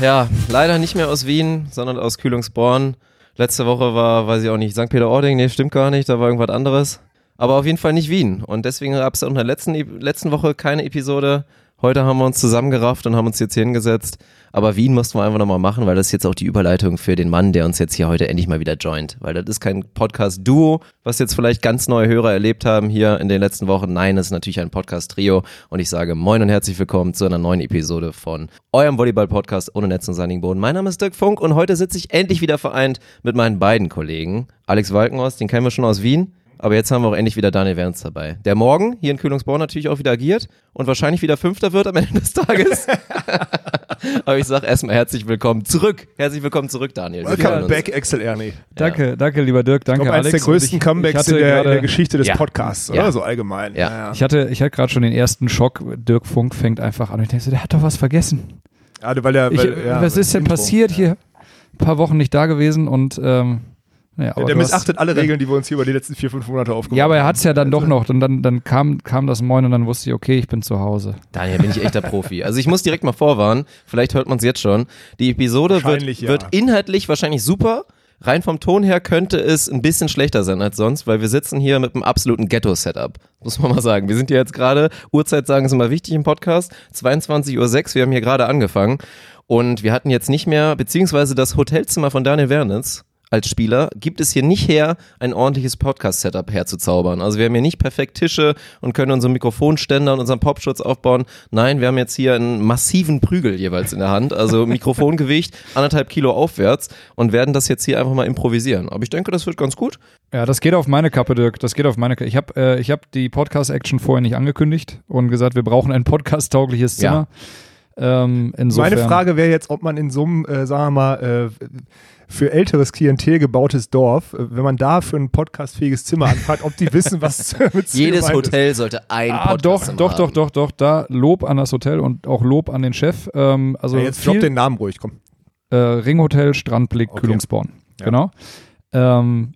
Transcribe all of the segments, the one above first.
Ja, leider nicht mehr aus Wien, sondern aus Kühlungsborn. Letzte Woche war, weiß ich auch nicht, St. Peter-Ording, nee, stimmt gar nicht, da war irgendwas anderes. Aber auf jeden Fall nicht Wien. Und deswegen gab es in der letzten, letzten Woche keine Episode. Heute haben wir uns zusammengerafft und haben uns jetzt hier hingesetzt. Aber Wien mussten wir einfach nochmal machen, weil das ist jetzt auch die Überleitung für den Mann, der uns jetzt hier heute endlich mal wieder joint. Weil das ist kein Podcast-Duo, was jetzt vielleicht ganz neue Hörer erlebt haben hier in den letzten Wochen. Nein, es ist natürlich ein Podcast-Trio. Und ich sage moin und herzlich willkommen zu einer neuen Episode von eurem Volleyball-Podcast ohne Netz und sandigen Boden. Mein Name ist Dirk Funk und heute sitze ich endlich wieder vereint mit meinen beiden Kollegen. Alex Walkenhorst, den kennen wir schon aus Wien. Aber jetzt haben wir auch endlich wieder Daniel Wernz dabei. Der morgen hier in Kühlungsborn natürlich auch wieder agiert und wahrscheinlich wieder Fünfter wird am Ende des Tages. Aber ich sage erstmal herzlich willkommen zurück. Herzlich willkommen zurück, Daniel. Welcome back, Axel Ernie. Danke, danke, lieber Dirk, danke, Ich glaube, eines Alex. der Und größten ich- Comebacks ich in der, in der gerade- Geschichte des Ja. Podcasts, Ja. oder? So allgemein. Ja. Ich hatte, ich hatte gerade schon den ersten Schock. Dirk Funk fängt einfach an. Und ich denke so, der hat doch was vergessen. Gerade weil er, Ich, weil, ja, was ist denn Intro. passiert hier? Ein paar Wochen nicht da gewesen und ähm, naja, der du hast- missachtet alle Regeln, die wir uns hier über die letzten vier, fünf Monate aufgebaut Ja, aber er hat es ja dann Also- doch noch. Und dann, dann kam, kam das Moin und dann wusste ich, okay, ich bin zu Hause. Daniel, bin ich echter Profi. Also ich muss direkt mal vorwarnen, vielleicht hört man es jetzt schon. Die Episode wird, ja. wird inhaltlich wahrscheinlich super. Rein vom Ton her könnte es ein bisschen schlechter sein als sonst, weil wir sitzen hier mit einem absoluten Ghetto-Setup. Muss man mal sagen. Wir sind hier jetzt gerade, Uhrzeit sagen ist immer wichtig im Podcast, 22.06 Uhr, wir haben hier gerade angefangen. Und wir hatten jetzt nicht mehr, beziehungsweise das Hotelzimmer von Daniel Wernitz als Spieler gibt es hier nicht her, ein ordentliches Podcast-Setup herzuzaubern. Also wir haben hier nicht perfekt Tische und können unseren Mikrofonständer und unseren Popschutz aufbauen. Nein, wir haben jetzt hier einen massiven Prügel jeweils in der Hand, also Mikrofongewicht anderthalb Kilo aufwärts und werden das jetzt hier einfach mal improvisieren. Aber ich denke, das wird ganz gut. Ja, das geht auf meine Kappe, Dirk. Das geht auf meine Kappe. Ich habe äh, ich hab die Podcast-Action vorher nicht angekündigt und gesagt, wir brauchen ein podcast-taugliches Zimmer. Ähm, Meine Frage wäre jetzt, ob man in so einem, äh, sagen wir mal, äh, für älteres Klientel gebautes Dorf, äh, wenn man da für ein podcastfähiges Zimmer anfragt, ob die wissen, was mit Jedes gemeint ist. Hotel sollte ein Ah, Podcast doch, doch, doch, haben. doch, doch. Da Lob an das Hotel und auch Lob an den Chef. Ähm, also Ja, jetzt viel, den Namen ruhig, komm. äh, Ringhotel, Strandblick, Okay. Kühlungsborn. Ja. Genau. Ähm,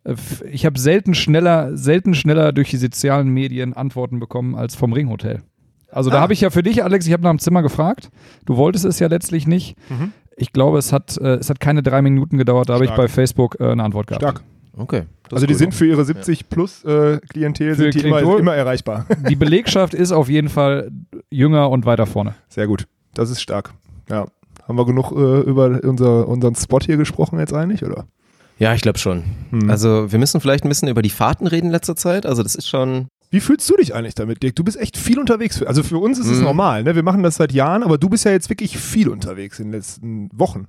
ich habe selten schneller, selten schneller durch die sozialen Medien Antworten bekommen als vom Ringhotel. Also da Ah. habe ich ja für dich, Alex, ich habe nach dem Zimmer gefragt. Du wolltest es ja letztlich nicht. Mhm. Ich glaube, es hat, äh, es hat keine drei Minuten gedauert, da habe ich bei Facebook äh, eine Antwort gehabt. Stark. Okay. das Also die gut. sind für ihre 70 plus äh, Klientel Für sind die immer, immer erreichbar. Die Belegschaft ist auf jeden Fall jünger und weiter vorne. Sehr gut. Das ist stark. Ja. Haben wir genug äh, über unser, unseren Spot hier gesprochen jetzt eigentlich, oder? Ja, ich glaube schon. Hm. Also wir müssen vielleicht ein bisschen über die Fahrten reden in letzter Zeit. Also das ist schon Wie fühlst du dich eigentlich damit, Dirk? Du bist echt viel unterwegs. Also für uns ist es Mhm. normal, ne? Wir machen das seit Jahren, aber du bist ja jetzt wirklich viel unterwegs in den letzten Wochen.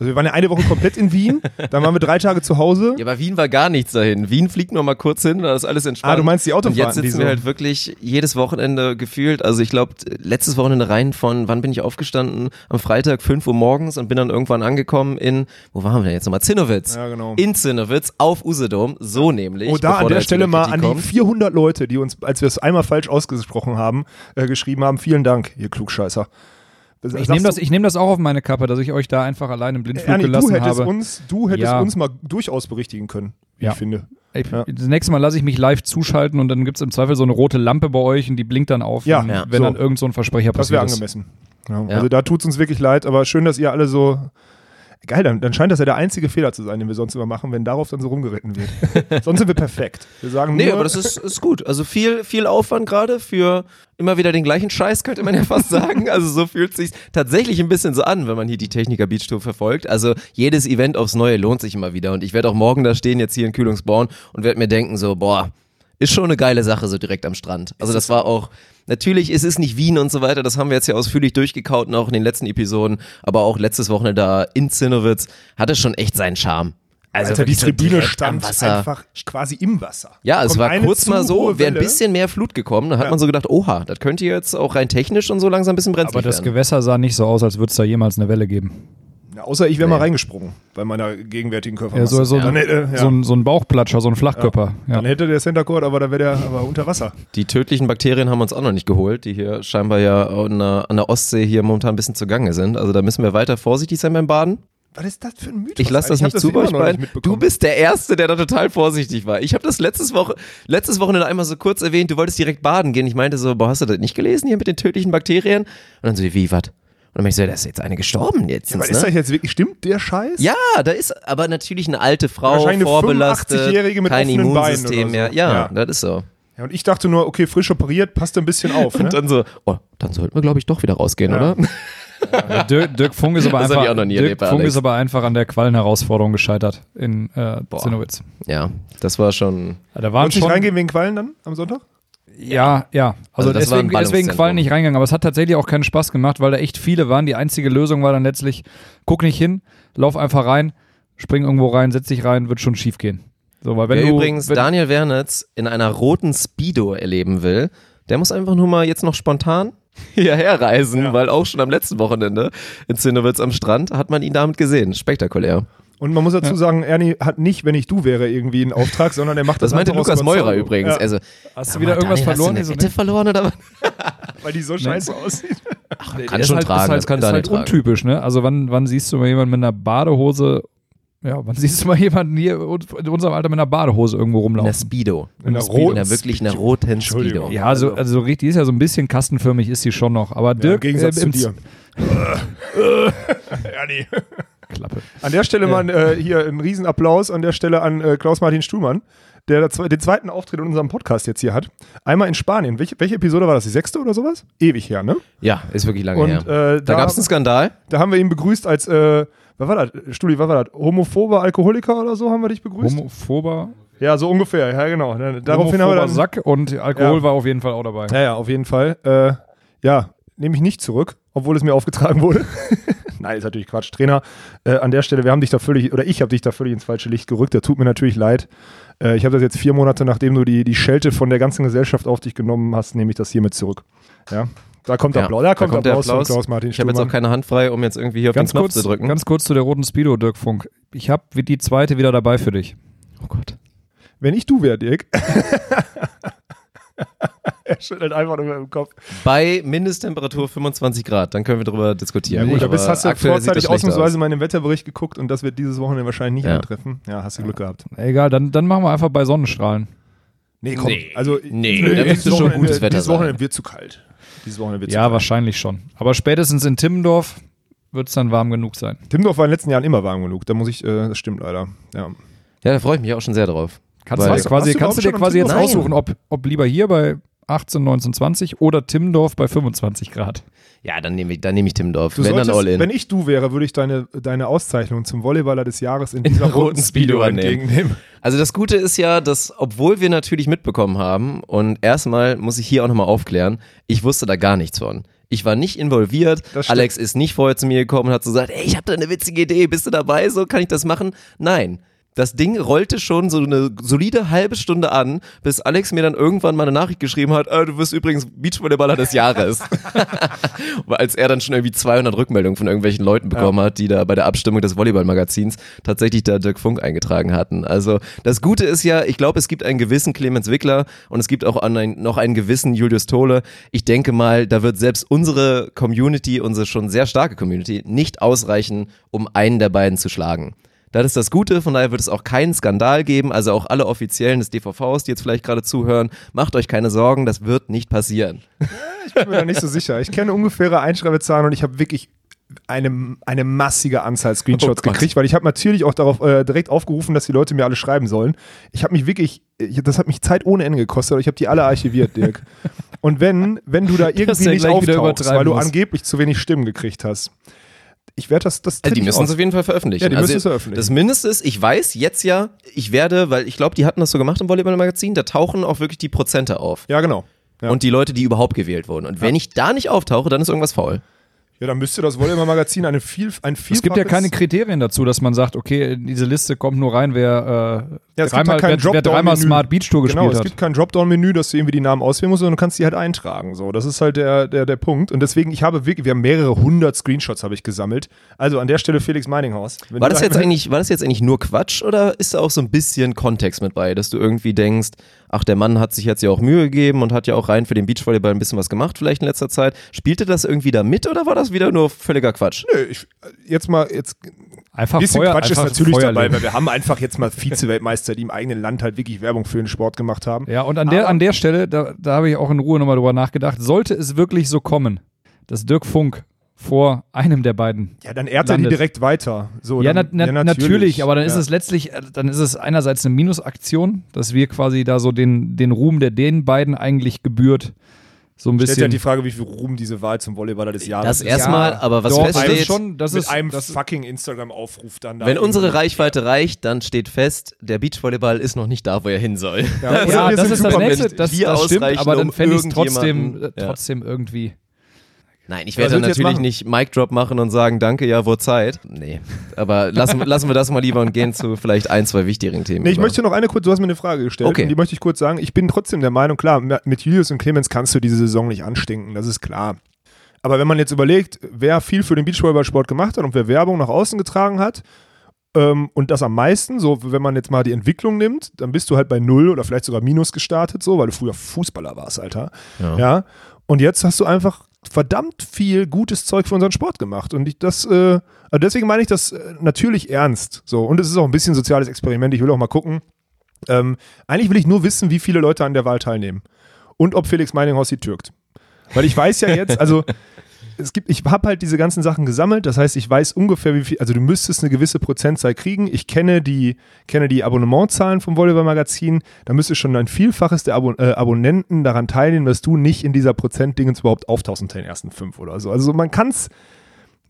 Also wir waren ja eine Woche komplett in Wien, dann waren wir drei Tage zu Hause. Ja, aber Wien war gar nichts dahin. Wien fliegt nur mal kurz hin, da ist alles entspannt. Ah, du meinst die Und Autofahrten, jetzt sitzen wir halt wirklich jedes Wochenende gefühlt. Also ich glaube, letztes Wochenende rein von, wann bin ich aufgestanden? Am Freitag 5 Uhr morgens und bin dann irgendwann angekommen in, wo waren wir denn jetzt nochmal? Zinnowitz. Ja, genau. In Zinnowitz auf Usedom, so nämlich. Oh, da an der Stelle mal an die kommt. 400 Leute, die uns, als wir es einmal falsch ausgesprochen haben, äh, geschrieben haben, vielen Dank, ihr Klugscheißer. Ich nehme das, ich nehm das auch auf meine Kappe, dass ich euch da einfach allein im Blindflug Ernie, du gelassen hättest, habe. uns, du hättest Ja. uns mal durchaus berichtigen können, wie Ja. ich finde. Ey, Ja. Das nächste Mal lasse ich mich live zuschalten und dann gibt es im Zweifel so eine rote Lampe bei euch und die blinkt dann auf, Ja, wenn, Ja. wenn so. dann irgend so ein Versprecher Das wäre passiert ist. angemessen. Ja, Ja. Also da tut es uns wirklich leid, aber schön, dass ihr alle so. Geil, dann, dann scheint das ja der einzige Fehler zu sein, den wir sonst immer machen, wenn darauf dann so rumgeritten wird. sonst sind wir perfekt. Wir sagen Nee, nur, aber das ist, ist gut. Also viel, viel Aufwand gerade für immer wieder den gleichen Scheiß, könnte man ja fast sagen. Also so fühlt sich tatsächlich ein bisschen so an, wenn man hier die Techniker Beach Tour verfolgt. Also jedes Event aufs Neue lohnt sich immer wieder. Und ich werde auch morgen da stehen, jetzt hier in Kühlungsborn und werde mir denken so, boah, ist schon eine geile Sache so direkt am Strand. Also das war auch, natürlich ist es nicht Wien und so weiter, das haben wir jetzt ja ausführlich durchgekaut, auch in den letzten Episoden, aber auch letztes Wochenende da in Zinnowitz hatte schon echt seinen Charme. Also Alter, die Tribüne stand einfach quasi im Wasser. Ja, es war kurz mal so, wäre ein bisschen mehr Flut gekommen. Da hat Ja. man so gedacht, oha, das könnte jetzt auch rein technisch und so langsam ein bisschen brenzlig Aber das werden. Gewässer sah nicht so aus, als würde es da jemals eine Welle geben. Ja, außer ich wäre mal reingesprungen bei meiner gegenwärtigen Ja, Körpermasse. so, so, dann, ein, hätte, ja, so, ein, so ein Bauchplatscher, so ein Flachkörper. Ja. dann hätte der Center Court, aber da wäre der aber unter Wasser. Die tödlichen Bakterien haben wir uns auch noch nicht geholt, die hier scheinbar ja an der, an der Ostsee hier momentan ein bisschen zugange sind. Also da müssen wir weiter vorsichtig sein beim Baden. Was ist das für ein Mythos? Ich lasse das nicht zu euch noch nicht beiden. Du bist der Erste, der da total vorsichtig war. Ich habe das letztes, Woche, letztes Wochenende einmal so kurz erwähnt, du wolltest direkt baden gehen. Ich meinte so, boah, hast du das nicht gelesen hier mit den tödlichen Bakterien? Und dann so, wie, was? Und dann meinte ich so, da ist jetzt eine gestorben jetzt. Aber ist ne? das jetzt wirklich, stimmt der Scheiß? Ja, da ist aber natürlich eine alte Frau, Wahrscheinlich eine vorbelastet, 85-Jährige mit kein offenen Beinen Immunsystem mehr. so. Ja, Ja. das ist so. Ja, und ich dachte nur, okay, frisch operiert, passt ein bisschen auf. Und Ne? dann so, oh, dann sollten wir, glaube ich, doch wieder rausgehen, Ja. oder? Ja, Dirk, Dirk Funk ist aber Das einfach, Dirk erlebt, Funk Alex. ist aber einfach an der Quallenherausforderung gescheitert in äh, Zinnowitz. Ja, das war schon. Ja, da waren Wolltest du schon, nicht reingehen wegen Quallen dann am Sonntag? Ja, ja. Also, Also deswegen, deswegen. Quallen nicht reingegangen. Aber es hat tatsächlich auch keinen Spaß gemacht, weil da echt viele waren. Die einzige Lösung war dann letztlich, guck nicht hin, lauf einfach rein, spring irgendwo rein, setz dich rein, wird schon schief gehen. So, weil wenn Wer du, übrigens wenn, Daniel Wernitz in einer roten Speedo erleben will, der muss einfach nur mal jetzt noch spontan hierher reisen, weil auch schon am letzten Wochenende in Zinnowitz am Strand hat man ihn damit gesehen. Spektakulär. Und man muss dazu sagen, Ernie hat nicht, wenn ich du wäre, irgendwie einen Auftrag, sondern er macht das Das meinte Lukas Meurer übrigens. Ja, Also, hast du wieder mal, irgendwas Daniel, verloren? Hast du eine Wette verloren oder was? weil die so scheiße aussieht. Kann ist schon halt, tragen, ist halt, das kann ist halt tragen. untypisch, ne? Also wann, wann siehst du mal jemanden mit einer Badehose, ja, wann siehst du mal jemanden hier in unserem Alter mit einer Badehose irgendwo In der rumlaufen? Speedo. In der Speedo. roten In der wirklich in der Speedo. roten. Speedo. Ja, also, also richtig, die ist ja so ein bisschen kastenförmig, ist sie schon noch. Aber Ja, Im Dirk, Gegensatz äh, zu im dir. Ernie. Klappe. An der Stelle mal äh, hier ein Riesenapplaus an der Stelle an äh, Klaus-Martin Stuhlmann, der den zweiten Auftritt in unserem Podcast jetzt hier hat. Einmal in Spanien. Welche, welche Episode war das? Die sechste oder sowas? Ewig her, ne? Ja, ist wirklich lange Und her. äh, Da gab es einen Skandal. da haben wir ihn begrüßt als, äh, was war das? Stuli, was war das? Homophober Alkoholiker oder so haben wir dich begrüßt? Homophober, ja, so ungefähr, ja genau. Daraufhin haben wir dann, Sack und Alkohol Ja. war auf jeden Fall auch dabei. Ja, ja, auf jeden Fall. Äh, ja, nehme ich nicht zurück, obwohl es mir aufgetragen wurde. Nein, ist natürlich Quatsch. Trainer, äh, an der Stelle, wir haben dich da völlig, oder ich habe dich da völlig ins falsche Licht gerückt. Das tut mir natürlich leid. Äh, ich habe das jetzt vier Monate, nachdem du die, die Schelte von der ganzen Gesellschaft auf dich genommen hast, nehme ich das hiermit zurück. Ja, da kommt Ja, Applaus. Da kommt, der Applaus, von Klaus-Martin Ich habe jetzt auch keine Hand frei, um jetzt irgendwie hier auf Ganz den Knopf kurz, zu drücken. ganz kurz zu der roten Speedo, Dirk Funk. Ich habe die zweite wieder dabei für dich. oh Gott. Wenn ich du wäre, Dirk. er schüttelt einfach nur im Kopf. Bei Mindesttemperatur 25 Grad, dann können wir darüber diskutieren. Ja gut, da Aber bist, hast du vorzeitig ausnahmsweise aus. mal in den Wetterbericht geguckt und das wird dieses Wochenende wahrscheinlich nicht Ja. eintreffen. Ja, hast du Glück gehabt. Egal, dann, dann machen wir einfach bei Sonnenstrahlen. Nee, komm. Nee, also, nee, äh, da müsste schon gutes Wetter Dieses sein. Wochenende wird zu kalt. Dieses Wochenende wird Ja, zu kalt. wahrscheinlich schon. Aber spätestens in Timmendorf wird es dann warm genug sein. Timmendorf war in den letzten Jahren immer warm genug. Da muss ich, äh, das stimmt leider. Ja. Ja, da freue ich mich auch schon sehr drauf. Kannst du Weil- dir quasi, Hast du kannst du dir quasi jetzt aussuchen, ob, ob lieber hier bei 18, 19, 20 oder Timmendorf bei 25 Grad. Ja, dann nehme ich, dann nehm ich Timmendorf. Du Wenn dann all in. wenn ich du wäre, würde ich deine, deine Auszeichnung zum Volleyballer des Jahres in dieser der roten roten Speedo entgegennehmen. Also das Gute ist ja, dass obwohl wir natürlich mitbekommen haben und erstmal muss ich hier auch nochmal aufklären, ich wusste da gar nichts von. Ich war nicht involviert. Alex ist nicht vorher zu mir gekommen und hat so gesagt, ey, ich habe da eine witzige Idee, bist du dabei? So kann ich das machen? Nein. Das Ding rollte schon so eine solide halbe Stunde an, bis Alex mir dann irgendwann mal eine Nachricht geschrieben hat, äh, du wirst übrigens Beachvolleyballer des Jahres. Weil Als er dann schon irgendwie 200 Rückmeldungen von irgendwelchen Leuten bekommen hat, die da bei der Abstimmung des Volleyballmagazins tatsächlich da Dirk Funk eingetragen hatten. Also das Gute ist ja, ich glaube, es gibt einen gewissen Clemens Wickler und es gibt auch einen, noch einen gewissen Julius Tole. Ich denke mal, da wird selbst unsere Community, unsere schon sehr starke Community, nicht ausreichen, um einen der beiden zu schlagen. Das ist das Gute, von daher wird es auch keinen Skandal geben. Also auch alle Offiziellen des DVVs, die jetzt vielleicht gerade zuhören, macht euch keine Sorgen, das wird nicht passieren. Ich bin mir da nicht so sicher. Ich kenne ungefähre Einschreibezahlen und ich habe wirklich eine, eine massige Anzahl Screenshots Oh gekriegt, weil ich habe natürlich auch darauf äh, direkt aufgerufen, dass die Leute mir alle schreiben sollen. Ich habe mich wirklich, ich, das hat mich Zeit ohne Ende gekostet, aber ich habe die alle archiviert, Dirk. Und wenn, wenn du da irgendwie nicht auftauchst, weil du angeblich zu wenig Stimmen gekriegt hast, ich werde das, das Also die müssen es auf jeden Fall veröffentlichen. Ja, die also müssen es veröffentlichen. Das Mindeste ist, ich weiß jetzt ja, ich werde, weil ich glaube, die hatten das so gemacht im Volleyball-Magazin, da tauchen auch wirklich die Prozente auf. Ja, genau. Ja. Und die Leute, die überhaupt gewählt wurden. Und wenn ich da nicht auftauche, dann ist irgendwas faul. Ja, dann müsste das Volleyball-Magazin eine viel, ein Es gibt ja keine Kriterien dazu, dass man sagt, okay, in diese Liste kommt nur rein, wer, äh, Ja, es gibt dreimal, halt kein wer, wer dreimal Dropdown-Menü. Smart Beach Tour Genau, gespielt es hat. gibt kein Dropdown-Menü, dass du irgendwie die Namen auswählen musst, sondern du kannst die halt eintragen. So, das ist halt der, der, der Punkt. Und deswegen, ich habe wirklich, wir haben mehrere hundert Screenshots habe ich gesammelt. Also an der Stelle Felix Meininghaus. War das, jetzt eigentlich, war das jetzt eigentlich nur Quatsch oder ist da auch so ein bisschen Kontext mit bei, dass du irgendwie denkst, ach, der Mann hat sich jetzt ja auch Mühe gegeben und hat ja auch rein für den Beachvolleyball ein bisschen was gemacht, vielleicht in letzter Zeit. Spielte das irgendwie da mit oder war das wieder nur völliger Quatsch? Nö, ich, jetzt mal, jetzt Einfach ein bisschen Feuer, Quatsch ist natürlich Feuer dabei, weil wir haben einfach jetzt mal Vize-Weltmeister, die im eigenen Land halt wirklich Werbung für den Sport gemacht haben. Ja, und an der, Aber- an der Stelle, da, da habe ich auch in Ruhe nochmal drüber nachgedacht, sollte es wirklich so kommen, dass Dirk Funk vor einem der beiden Ja, dann ehrt er die direkt weiter. So, ja, dann, na, natürlich, aber dann ist ja. es letztlich, äh, dann ist es einerseits eine Minusaktion, dass wir quasi da so den, den Ruhm, der den beiden eigentlich gebührt, so ein Stellt ja bisschen. die Frage, wie viel Ruhm diese Wahl zum Volleyballer des Jahres Das ist. erstmal, aber was doch, feststeht, das ist schon, das mit ist, einem das, fucking Instagram-Aufruf dann da. wenn unsere Reichweite reicht, dann steht fest, der Beachvolleyball ist noch nicht da, wo er hin soll. Ja, ja, wir das ist das Nächste, das, das stimmt, aber dann fände ich es trotzdem, äh, ja. trotzdem irgendwie. Nein, ich werde natürlich nicht Mic Drop machen und sagen, danke, ja, wurde Zeit. Nee, aber lassen, lassen wir das mal lieber und gehen zu vielleicht ein, zwei wichtigeren Themen. Nee, ich über. möchte noch eine kurz, du hast mir eine Frage gestellt Okay. und die möchte ich kurz sagen. Ich bin trotzdem der Meinung, klar, mit Julius und Clemens kannst du diese Saison nicht anstinken, das ist klar. Aber wenn man jetzt überlegt, wer viel für den Beachvolleyballsport gemacht hat und wer Werbung nach außen getragen hat, ähm, und das am meisten, so wenn man jetzt mal die Entwicklung nimmt, dann bist du halt bei Null oder vielleicht sogar Minus gestartet, so, weil du früher Fußballer warst, Alter. Ja. Ja. Und jetzt hast du einfach verdammt viel gutes Zeug für unseren Sport gemacht. Und ich das, äh, also deswegen meine ich das äh, natürlich ernst. So. Und es ist auch ein bisschen ein soziales Experiment. Ich will auch mal gucken. Ähm, eigentlich will ich nur wissen, wie viele Leute an der Wahl teilnehmen. Und ob Felix Meininghaus sie türkt. Weil ich weiß ja jetzt, also es gibt, ich habe halt diese ganzen Sachen gesammelt, das heißt, ich weiß ungefähr, wie viel, also du müsstest eine gewisse Prozentzahl kriegen. Ich kenne die, kenne die Abonnementzahlen vom Volleyball-Magazin, da müsste schon ein Vielfaches der Abo äh, Abonnenten daran teilnehmen, dass du nicht in dieser Prozentdingens überhaupt auftauchst unter den ersten fünf oder so. Also man kann es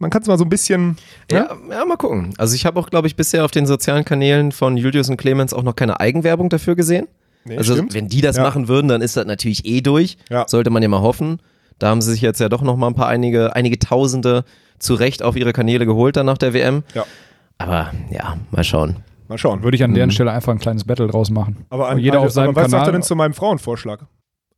man kann's mal so ein bisschen. Ja, ja, mal gucken. Also ich habe auch, glaube ich, bisher auf den sozialen Kanälen von Julius und Clemens auch noch keine Eigenwerbung dafür gesehen. Nee, also stimmt. wenn die das Ja. machen würden, dann ist das natürlich eh durch. Ja. Sollte man ja mal hoffen. Da haben sie sich jetzt ja doch noch mal ein paar einige, einige Tausende zu Recht auf ihre Kanäle geholt dann nach der WM. Ja. Aber ja, mal schauen. Mal schauen. Würde ich an deren Stelle einfach ein kleines Battle draus machen. Aber, Und jeder auf seinem aber was sagt er Kanal. denn zu meinem Frauenvorschlag?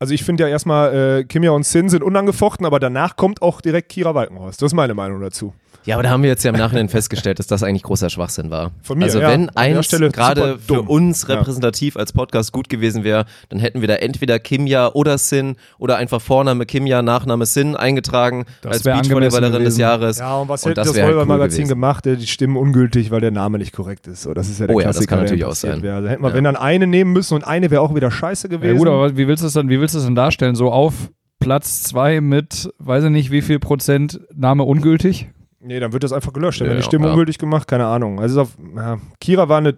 Also ich finde ja erstmal, äh, Kimia und Sin sind unangefochten, aber danach kommt auch direkt Kira Walkenhorst. Das ist meine Meinung dazu. Ja, aber da haben wir jetzt ja im Nachhinein festgestellt, dass das eigentlich großer Schwachsinn war. Von mir, also ja. wenn eins Stelle gerade für uns Ja. repräsentativ als Podcast gut gewesen wäre, dann hätten wir da entweder Kimja oder Sin oder einfach Vorname Kimja, Nachname Sin eingetragen Das als Beachvolleyballerin des. Jahres. Ja, und was Und hätte das das, wär halt cool Volleyball-Magazin gemacht? Die stimmen ungültig, weil der Name nicht korrekt ist. So, das ist ja der Oh ja, das Klassiker. kann natürlich auch sein. wäre. Also hätten wir, Ja. wenn dann eine nehmen müssen und eine wäre auch wieder scheiße Ja, gewesen. gut, aber wie willst du es dann, wie willst du es denn darstellen? So auf Platz zwei mit, weiß ich nicht, wie viel Prozent Name ungültig? Nee, dann wird das einfach gelöscht. Dann Ja, werden die Stimmen ja. ungültig gemacht, keine Ahnung. Also auf, ja, Kira war eine,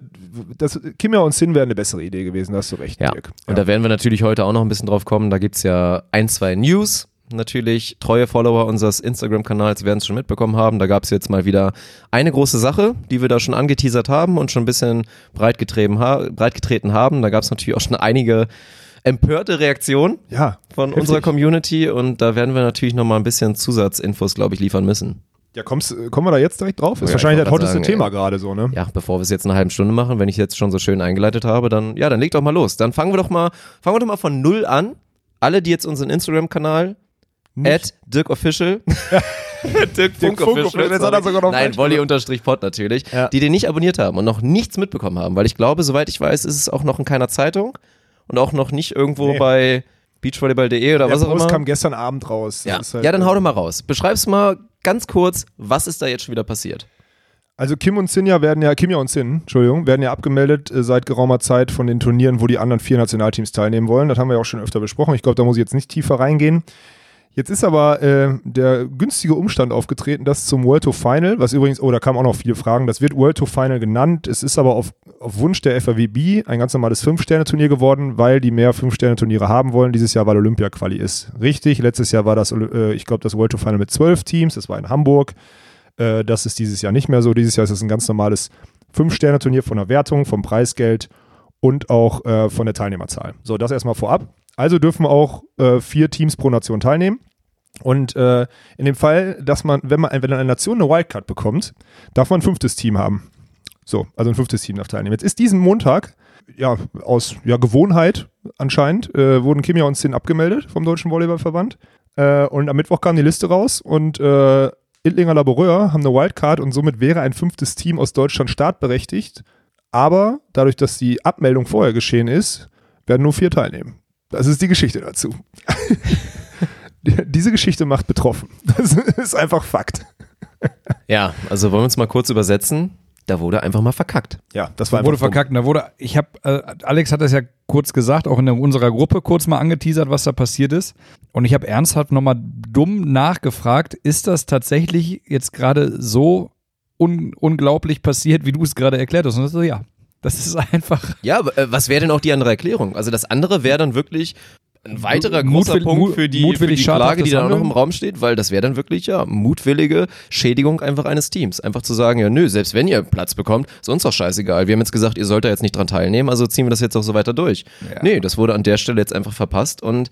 das, Kimia und Sin wäre eine bessere Idee gewesen, da hast du recht, Ja, Dirk. und da werden wir natürlich heute auch noch ein bisschen drauf kommen. Da gibt's ja ein, zwei News. Natürlich, treue Follower unseres Instagram-Kanals werden es schon mitbekommen haben. Da gab's jetzt mal wieder eine große Sache, die wir da schon angeteasert haben und schon ein bisschen breitgetreten, ha breitgetreten haben. Da gab's natürlich auch schon einige empörte Reaktionen ja, von heftig. unserer Community und da werden wir natürlich noch mal ein bisschen Zusatzinfos, glaube ich, liefern müssen. Ja, kommst, kommen wir da jetzt direkt drauf? Ist Ja, wahrscheinlich ich das hotteste sagen, Thema gerade so, ne? Ja, bevor wir es jetzt eine halbe Stunde machen, wenn ich jetzt schon so schön eingeleitet habe, dann ja, dann leg doch mal los. Dann fangen wir doch mal, fangen wir doch mal von null an. Alle, die jetzt unseren Instagram-Kanal at DirkOfficial Dirk Funk Funk Official, Official, sorry. sogar noch Nein, falsch Wolli unterstrich Pod natürlich, Ja. die den nicht abonniert haben und noch nichts mitbekommen haben, weil ich glaube, soweit ich weiß, ist es auch noch in keiner Zeitung und auch noch nicht irgendwo Nee. bei beachvolleyball.de oder Der was auch Post immer. kam gestern Abend raus. ja. Halt, ja, dann äh, hau doch mal raus. Beschreib's mal ganz kurz, was ist da jetzt schon wieder passiert? Also Kim und Sinja werden ja, Kimja und Sin, Entschuldigung, werden ja abgemeldet äh, seit geraumer Zeit von den Turnieren, wo die anderen vier Nationalteams teilnehmen wollen. Das haben wir ja auch schon öfter besprochen. Ich glaube, da muss ich jetzt nicht tiefer reingehen. Jetzt ist aber äh, der günstige Umstand aufgetreten, dass zum World Tour Final, was übrigens, oh, da kamen auch noch viele Fragen, das wird World Tour Final genannt. Es ist aber auf, auf Wunsch der FAWB ein ganz normales Fünf-Sterne-Turnier geworden, weil die mehr Fünf-Sterne-Turniere haben wollen. Dieses Jahr, weil Olympia-Quali ist. Richtig, letztes Jahr war das, äh, ich glaube, das World Tour Final mit zwölf Teams, das war in Hamburg. Äh, das ist dieses Jahr nicht mehr so. Dieses Jahr ist es ein ganz normales Fünf-Sterne-Turnier von der Wertung, vom Preisgeld und auch äh, von der Teilnehmerzahl. So, das erstmal vorab. Also dürfen auch äh, vier Teams pro Nation teilnehmen. Und äh, in dem Fall, dass man, wenn man, wenn eine Nation eine Wildcard bekommt, darf man ein fünftes Team haben. So, also ein fünftes Team darf teilnehmen. Jetzt ist diesen Montag, ja, aus ja, Gewohnheit anscheinend, äh, wurden Kimia und Sin abgemeldet vom Deutschen Volleyballverband. Äh, und am Mittwoch kam die Liste raus und äh, Ittlinger Laboreur haben eine Wildcard und somit wäre ein fünftes Team aus Deutschland startberechtigt. Aber dadurch, dass die Abmeldung vorher geschehen ist, werden nur vier teilnehmen. Das ist die Geschichte dazu. Diese Geschichte macht betroffen. Das ist einfach Fakt. Ja, also wollen wir uns mal kurz übersetzen. Da wurde einfach mal verkackt. Ja, das war Da wurde verkackt. und Da wurde, ich habe, äh, Alex hat das ja kurz gesagt, auch in der, unserer Gruppe kurz mal angeteasert, was da passiert ist. Und ich habe ernsthaft nochmal dumm nachgefragt, ist das tatsächlich jetzt gerade so un unglaublich passiert, wie du es gerade erklärt hast? Und das so, ja, das ist einfach. Ja, aber, äh, was wäre denn auch die andere Erklärung? Also das andere wäre dann wirklich ein weiterer Mutwill- großer Punkt mut- für die, für mutwillig die Klage, die da noch im Raum steht, weil das wäre dann wirklich ja mutwillige Schädigung einfach eines Teams. Einfach zu sagen, ja nö, selbst wenn ihr Platz bekommt, ist uns doch scheißegal. Wir haben jetzt gesagt, ihr sollt da jetzt nicht dran teilnehmen, also ziehen wir das jetzt auch so weiter durch. Ja. Nee, das wurde an der Stelle jetzt einfach verpasst und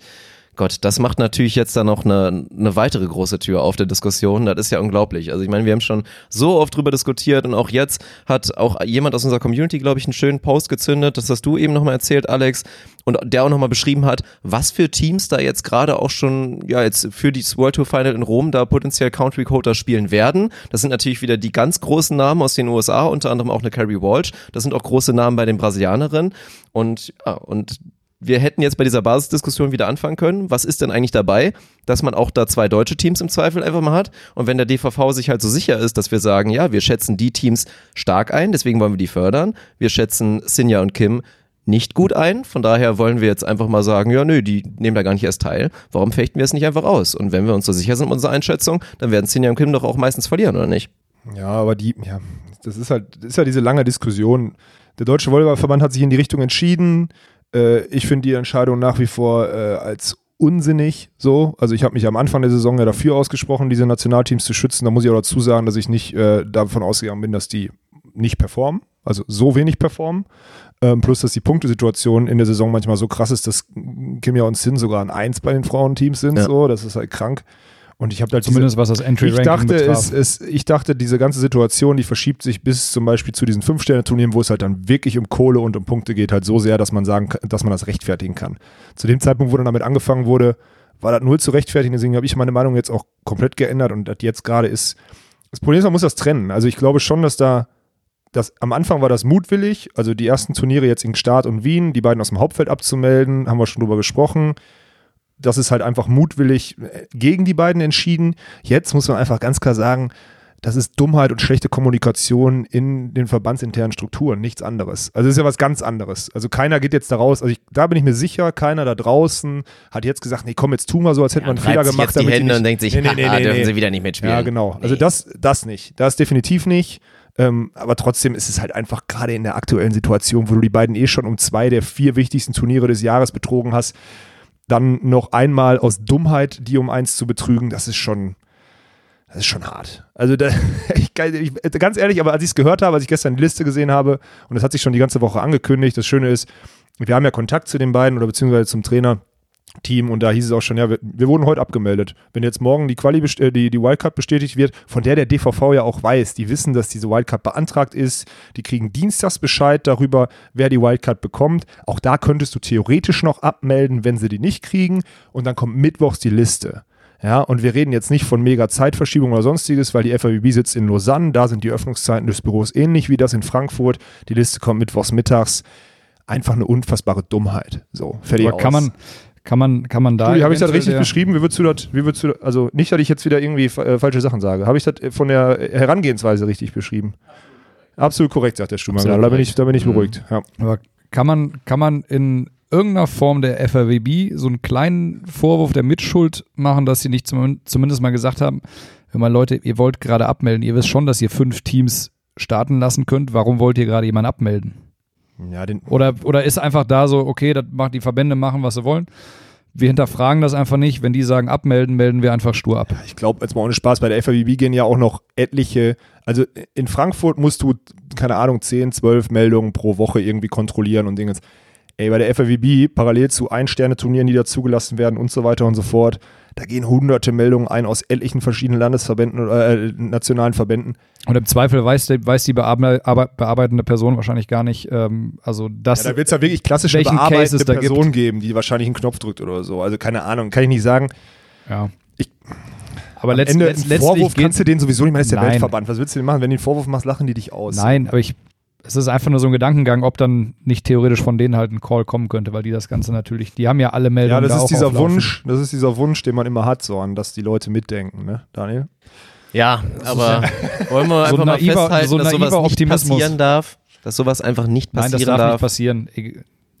Gott, das macht natürlich jetzt dann noch eine, eine weitere große Tür auf der Diskussion. Das ist ja unglaublich. Also ich meine, wir haben schon so oft drüber diskutiert und auch jetzt hat auch jemand aus unserer Community, glaube ich, einen schönen Post gezündet. Das hast du eben nochmal erzählt, Alex. Und der auch nochmal beschrieben hat, was für Teams da jetzt gerade auch schon, ja, jetzt für das World Tour Final in Rom da potenziell Country Quota spielen werden. Das sind natürlich wieder die ganz großen Namen aus den USA, unter anderem auch eine Carrie Walsh. Das sind auch große Namen bei den Brasilianerinnen. Und ja, und wir hätten jetzt bei dieser Basisdiskussion wieder anfangen können. Was ist denn eigentlich dabei, dass man auch da zwei deutsche Teams im Zweifel einfach mal hat? Und wenn der DVV sich halt so sicher ist, dass wir sagen, ja, wir schätzen die Teams stark ein, deswegen wollen wir die fördern. Wir schätzen Sinja und Kim nicht gut ein. Von daher wollen wir jetzt einfach mal sagen, ja, nö, die nehmen da gar nicht erst teil. Warum fechten wir es nicht einfach aus? Und wenn wir uns so sicher sind mit unserer Einschätzung, dann werden Sinja und Kim doch auch meistens verlieren, oder nicht? Ja, aber die, ja, das ist halt, das ist ja diese lange Diskussion. Der Deutsche Volleyballverband hat sich in die Richtung entschieden. Äh, ich finde die Entscheidung nach wie vor äh, als unsinnig so. Also ich habe mich am Anfang der Saison ja dafür ausgesprochen, diese Nationalteams zu schützen. Da muss ich auch dazu sagen, dass ich nicht äh, davon ausgegangen bin, dass die nicht performen, also so wenig performen. Ähm, plus, dass die Punktesituation in der Saison manchmal so krass ist, dass Kimia und Sin sogar an eins bei den Frauenteams sind. Ja. So, das ist halt krank. Und ich habe halt diese, Zumindest was das Entry ich Ranking dachte, betraf. es, es, ich dachte, diese ganze Situation, die verschiebt sich bis zum Beispiel zu diesen Fünf-Sterne-Turnieren, wo es halt dann wirklich um Kohle und um Punkte geht, halt so sehr, dass man sagen kann, dass man das rechtfertigen kann. Zu dem Zeitpunkt, wo dann damit angefangen wurde, war das null zu rechtfertigen. Deswegen habe ich meine Meinung jetzt auch komplett geändert und das jetzt gerade ist. Das Problem ist, man muss das trennen. Also ich glaube schon, dass da das, am Anfang war das mutwillig, also die ersten Turniere jetzt in Start und Wien, die beiden aus dem Hauptfeld abzumelden, haben wir schon drüber gesprochen. Das ist halt einfach mutwillig äh, gegen die beiden entschieden. Jetzt muss man einfach ganz klar sagen, das ist Dummheit und schlechte Kommunikation in den verbandsinternen Strukturen, nichts anderes. Also das ist ja was ganz anderes. Also keiner geht jetzt da raus, also ich, da bin ich mir sicher, keiner da draußen hat jetzt gesagt, nee, komm, jetzt tu mal so, als hätte man einen Fehler gemacht. jetzt die damit Hände nicht- und denkt sich, Nee, nee, nee, nee, dürfen nee. sie wieder nicht mitspielen. Ja, genau. Also Nee. das, das nicht. Das definitiv nicht. Ähm, aber trotzdem ist es halt einfach gerade in der aktuellen Situation, wo du die beiden eh schon um zwei der vier wichtigsten Turniere des Jahres betrogen hast, dann noch einmal aus Dummheit die um eins zu betrügen, das ist schon, das ist schon hart. Also da, ich, ich, ganz ehrlich, aber als ich es gehört habe, als ich gestern die Liste gesehen habe, und das hat sich schon die ganze Woche angekündigt, das Schöne ist, wir haben ja Kontakt zu den beiden oder beziehungsweise zum Trainer. Team und da hieß es auch schon, ja, wir, wir wurden heute abgemeldet. Wenn jetzt morgen die Quali äh, die, die Wildcard bestätigt wird, von der der DVV ja auch weiß, die wissen, dass diese Wildcard beantragt ist, die kriegen dienstags Bescheid darüber, wer die Wildcard bekommt. Auch da könntest du theoretisch noch abmelden, wenn sie die nicht kriegen und dann kommt mittwochs die Liste. Ja, und wir reden jetzt nicht von mega Zeitverschiebung oder sonstiges, weil die FAWB sitzt in Lausanne, da sind die Öffnungszeiten des Büros ähnlich wie das in Frankfurt. Die Liste kommt mittwochs mittags. Einfach eine unfassbare Dummheit. So, fertig Aber aus. kann man, kann man, kann man da. Habe ich das richtig beschrieben? Wie würdest du das, wie würdest du, also nicht, dass ich jetzt wieder irgendwie äh, falsche Sachen sage. Habe ich das äh, von der Herangehensweise richtig beschrieben? Absolut korrekt, sagt der Stuhlmann. Da bin ich, da bin ich Mhm. beruhigt. Ja. Aber kann man, kann man in irgendeiner Form der FRWB so einen kleinen Vorwurf der Mitschuld machen, dass sie nicht zum, zumindest mal gesagt haben, hör mal Leute, ihr wollt gerade abmelden, ihr wisst schon, dass ihr fünf Teams starten lassen könnt, warum wollt ihr gerade jemanden abmelden? Ja, den, Oder, oder ist einfach da so, okay, das macht die Verbände machen, was sie wollen. Wir hinterfragen das einfach nicht. Wenn die sagen abmelden, melden wir einfach stur ab. ich glaube, jetzt mal ohne Spaß, bei der FAWB gehen ja auch noch etliche, also in Frankfurt musst du, keine Ahnung, 10, 12 Meldungen pro Woche irgendwie kontrollieren und Dinge. Ey, bei der FAWB, parallel zu Ein-Sterne-Turnieren, die da zugelassen werden und so weiter und so fort, da gehen hunderte Meldungen ein aus etlichen verschiedenen Landesverbänden oder äh, nationalen Verbänden. Und im Zweifel weiß, die- weiß die bearbeitende Person wahrscheinlich gar nicht, ähm, also das. Ja, da wird es ja wirklich klassische bearbeitende Person gibt. geben, die wahrscheinlich einen Knopf drückt oder so. Also keine Ahnung, kann ich nicht sagen. ja. Ich- aber letzt, Ende letzt, Vorwurf kannst du denen sowieso nicht, man ist der. Weltverband. Was willst du denn machen? Wenn du den Vorwurf machst, lachen die dich aus. Nein, aber ich, es ist einfach nur so ein Gedankengang, ob dann nicht theoretisch von denen halt ein Call kommen könnte, weil die das Ganze natürlich, die haben ja alle Ja, Meldungen das da ist auch dieser auflaufen. Wunsch, das ist dieser Wunsch, den man immer hat, so an, dass die Leute mitdenken, ne, Daniel? Ja, aber wollen wir So einfach mal naiver- festhalten, so dass sowas nicht passieren darf? Dass sowas einfach nicht Nein, passieren das darf, nicht darf? passieren.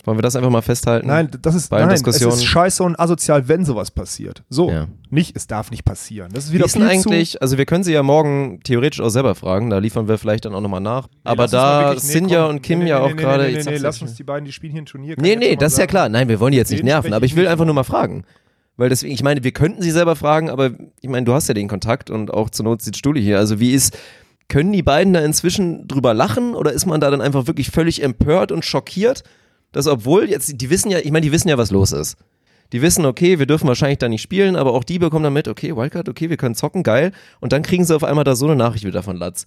Wollen wir das einfach mal festhalten? Nein, das ist, nein, es ist scheiße und asozial, wenn sowas passiert. So, Ja. nicht, es darf nicht passieren. Das ist Wie wieder ist denn viel eigentlich, also wir können sie ja morgen theoretisch auch selber fragen, da liefern wir vielleicht dann auch nochmal nach. zu... Aber da nee, Sinja komm, und Kim nee, ja nee, auch nee, gerade... Nee, nee, nee, lass ja uns die beiden, die spielen hier ein Turnier. Nee, nee, das ist ja sagen. klar. Nein, wir wollen die jetzt nicht nerven, aber ich will einfach nur mal fragen. Weil deswegen, ich meine, wir könnten sie selber fragen, aber ich meine, du hast ja den Kontakt und auch zur Not sitzt Stuli hier. Also wie ist, können die beiden da inzwischen drüber lachen oder ist man da dann einfach wirklich völlig empört und schockiert, dass obwohl jetzt, die wissen ja, ich meine, die wissen ja, was los ist. Die wissen, okay, wir dürfen wahrscheinlich da nicht spielen, aber auch die bekommen dann mit, okay, Wildcard, okay, wir können zocken, geil. Und dann kriegen sie auf einmal da so eine Nachricht wieder von Latz.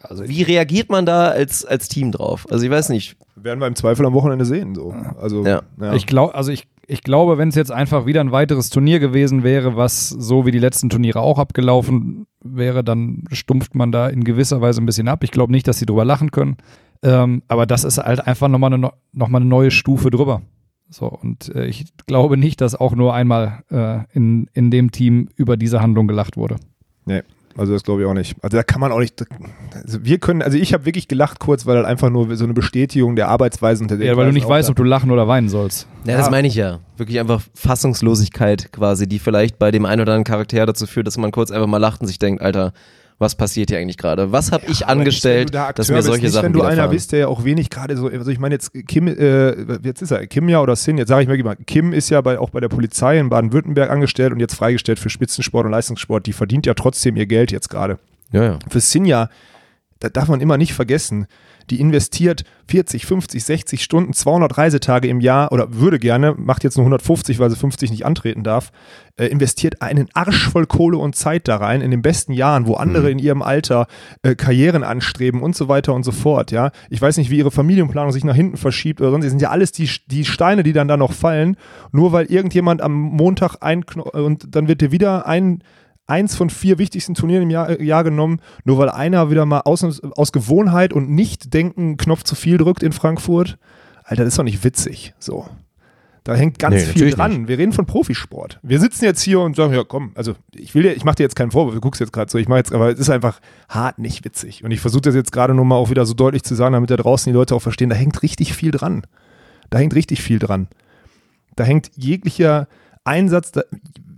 Also wie reagiert man da als, als Team drauf? Also ich weiß nicht. Werden wir im Zweifel am Wochenende sehen. So. Also, Ja. Ich glaube, also ich, ich glaube, wenn es jetzt einfach wieder ein weiteres Turnier gewesen wäre, was so wie die letzten Turniere auch abgelaufen wäre, dann stumpft man da in gewisser Weise ein bisschen ab. Ich glaube nicht, dass sie drüber lachen können. Ähm, aber das ist halt einfach nochmal eine, noch mal eine neue Stufe drüber. So, und äh, ich glaube nicht, dass auch nur einmal äh, in, in dem Team über diese Handlung gelacht wurde. Nee, also das glaube ich auch nicht. Also da kann man auch nicht. Also wir können, also ich habe wirklich gelacht kurz, weil halt einfach nur so eine Bestätigung der Arbeitsweise und der Ja, weil du nicht weißt, ob du lachen oder weinen sollst. Ja, das meine ich ja. Wirklich einfach Fassungslosigkeit quasi, die vielleicht bei dem einen oder anderen Charakter dazu führt, dass man kurz einfach mal lacht und sich denkt, Alter, was passiert hier eigentlich gerade? Was habe ich angestellt, da dass mir solche bist, Sachen Wenn du einer bist, der ja auch wenig gerade so, also ich meine jetzt Kim, äh, jetzt ist er, Kim ja oder Sin, jetzt sage ich mir mal, Kim ist ja bei, auch bei der Polizei in Baden-Württemberg angestellt und jetzt freigestellt für Spitzensport und Leistungssport. Die verdient ja trotzdem ihr Geld jetzt gerade. Ja, ja. Für Sinja, da darf man immer nicht vergessen, die investiert 40, 50, 60 Stunden, 200 Reisetage im Jahr oder würde gerne, macht jetzt nur 150, weil sie 50 nicht antreten darf, äh, investiert einen Arsch voll Kohle und Zeit da rein in den besten Jahren, wo andere in ihrem Alter äh, Karrieren anstreben und so weiter und so fort. Ja, ich weiß nicht, wie ihre Familienplanung sich nach hinten verschiebt oder sonst. Das sind ja alles die, die Steine, die dann da noch fallen, nur weil irgendjemand am Montag ein und dann wird dir wieder ein eins von vier wichtigsten Turnieren im Jahr, Jahr genommen, nur weil einer wieder mal aus, aus Gewohnheit und nicht denken Knopf zu viel drückt in Frankfurt. Alter, das ist doch nicht witzig. So. Da hängt ganz Nee, viel dran. nicht. Wir reden von Profisport. Wir sitzen jetzt hier und sagen, ja komm, also ich will dir, ich mache dir jetzt keinen Vorwurf, du guckst jetzt gerade so, ich mache jetzt, aber es ist einfach hart nicht witzig. Und ich versuche das jetzt gerade nur mal auch wieder so deutlich zu sagen, damit da draußen die Leute auch verstehen, da hängt richtig viel dran. Da hängt richtig viel dran. Da hängt jeglicher Einsatz, da,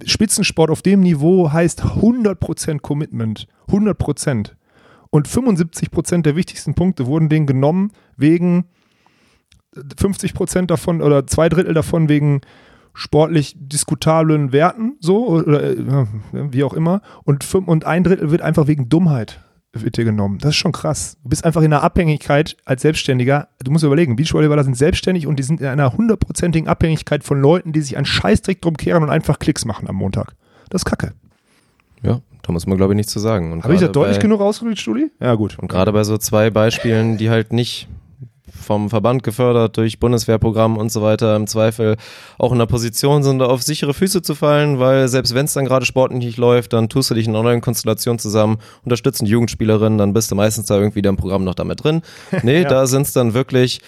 Spitzensport auf dem Niveau heißt 100% Commitment. 100%. Und 75% der wichtigsten Punkte wurden denen genommen wegen 50% davon oder zwei Drittel davon wegen sportlich diskutablen Werten, so oder äh, wie auch immer. Und, fünf, und ein Drittel wird einfach wegen Dummheit wird dir genommen. Das ist schon krass. Du bist einfach in einer Abhängigkeit als Selbstständiger. Du musst überlegen, Beachvolleyballer sind selbstständig und die sind in einer hundertprozentigen Abhängigkeit von Leuten, die sich einen Scheißdreck drum kehren und einfach Klicks machen am Montag. Das ist Kacke. Ja, da muss man glaube ich nicht zu sagen. Habe ich das deutlich genug ausgedrückt, Studi? Ja, gut. Und gerade bei so zwei Beispielen, die halt nicht vom Verband gefördert durch Bundeswehrprogramm und so weiter im Zweifel auch in der Position sind, auf sichere Füße zu fallen, weil selbst wenn es dann gerade sportlich nicht läuft, dann tust du dich in einer neuen Konstellation zusammen, unterstützen Jugendspielerinnen, dann bist du meistens da irgendwie im Programm noch damit drin. Nee, Ja. da sind es dann wirklich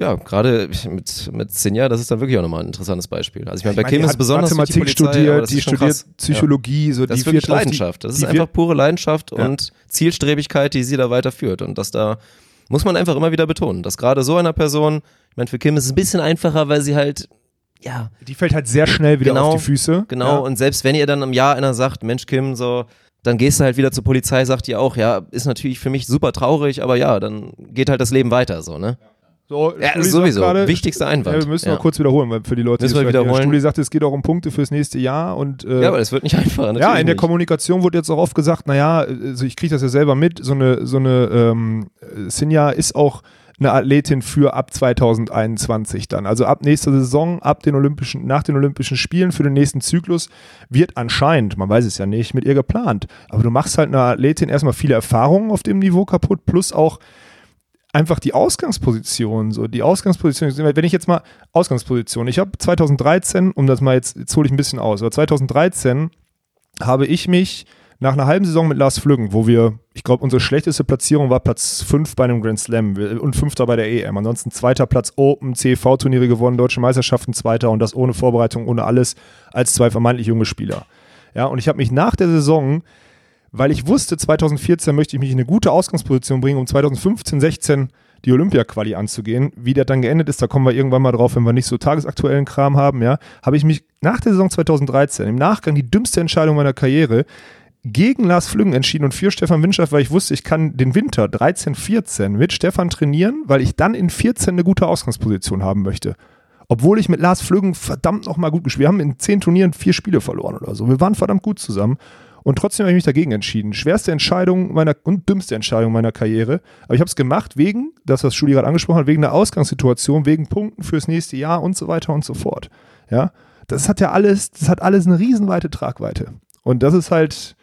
ja, gerade mit, mit Sinja, das ist dann wirklich auch nochmal ein interessantes Beispiel. Also ich meine, bei Ich meine, Kim ist besonders durch die Mathematik Polizei, studiert, die studiert. Psychologie, so Das die ist wirklich auf die- Leidenschaft. Das ist einfach pure Leidenschaft Ja. und Zielstrebigkeit, die sie da weiterführt. Und das da muss man einfach immer wieder betonen, dass gerade so einer Person, ich meine, für Kim ist es ein bisschen einfacher, weil sie halt, ja, Die fällt halt sehr schnell wieder Genau, auf die Füße. genau. Ja. Und selbst wenn ihr dann im Jahr einer sagt, Mensch, Kim, so, dann gehst du halt wieder zur Polizei, sagt ihr auch, ja, ist natürlich für mich super traurig, aber ja, dann geht halt das Leben weiter, so, ne? So, Ja, Studi sowieso. gerade- Wichtigster Einwand. Ja, wir müssen Ja. noch kurz wiederholen, weil für die Leute, Müssen die wiederholen? Studi sagt, es geht auch um Punkte fürs nächste Jahr und äh, Ja, aber das wird nicht einfacher, natürlich Ja, in der nicht. Kommunikation wurde jetzt auch oft gesagt, naja, also ich kriege das ja selber mit, so eine, so eine ähm, Sinja ist auch eine Athletin für ab 2021 dann. Also ab nächster Saison, ab den Olympischen, nach den Olympischen Spielen für den nächsten Zyklus wird anscheinend, man weiß es ja nicht, mit ihr geplant. Aber du machst halt einer Athletin erstmal viele Erfahrungen auf dem Niveau kaputt, plus auch einfach die Ausgangsposition, so die Ausgangsposition, wenn ich jetzt mal Ausgangsposition, ich habe 2013, um das mal jetzt, jetzt hole ich ein bisschen aus, aber 2013 habe ich mich nach einer halben Saison mit Lars Flüggen, wo wir, ich glaube, unsere schlechteste Platzierung war Platz 5 bei einem Grand Slam und fünfter bei der EM. Ansonsten zweiter Platz Open, CV-Turniere gewonnen, deutsche Meisterschaften zweiter und das ohne Vorbereitung, ohne alles, als zwei vermeintlich junge Spieler. Ja, und ich habe mich nach der Saison, weil ich wusste, 2014 möchte ich mich in eine gute Ausgangsposition bringen, um 2015, 16 die Olympia-Quali anzugehen. Wie der dann geendet ist, da kommen wir irgendwann mal drauf, wenn wir nicht so tagesaktuellen Kram haben, ja, habe ich mich nach der Saison 2013, im Nachgang die dümmste Entscheidung meiner Karriere, gegen Lars Flüggen entschieden und für Stefan Windschaft, weil ich wusste, ich kann den Winter 13, 14 mit Stefan trainieren, weil ich dann in 14 eine gute Ausgangsposition haben möchte. Obwohl ich mit Lars Flüggen verdammt nochmal gut gespielt habe. Wir haben in zehn Turnieren vier Spiele verloren oder so. Wir waren verdammt gut zusammen. Und trotzdem habe ich mich dagegen entschieden. Schwerste Entscheidung meiner und dümmste Entscheidung meiner Karriere. Aber ich habe es gemacht wegen, das was Studi gerade angesprochen hat, wegen der Ausgangssituation, wegen Punkten fürs nächste Jahr und so weiter und so fort. Ja, das hat ja alles, das hat alles eine riesenweite Tragweite. Und das ist halt,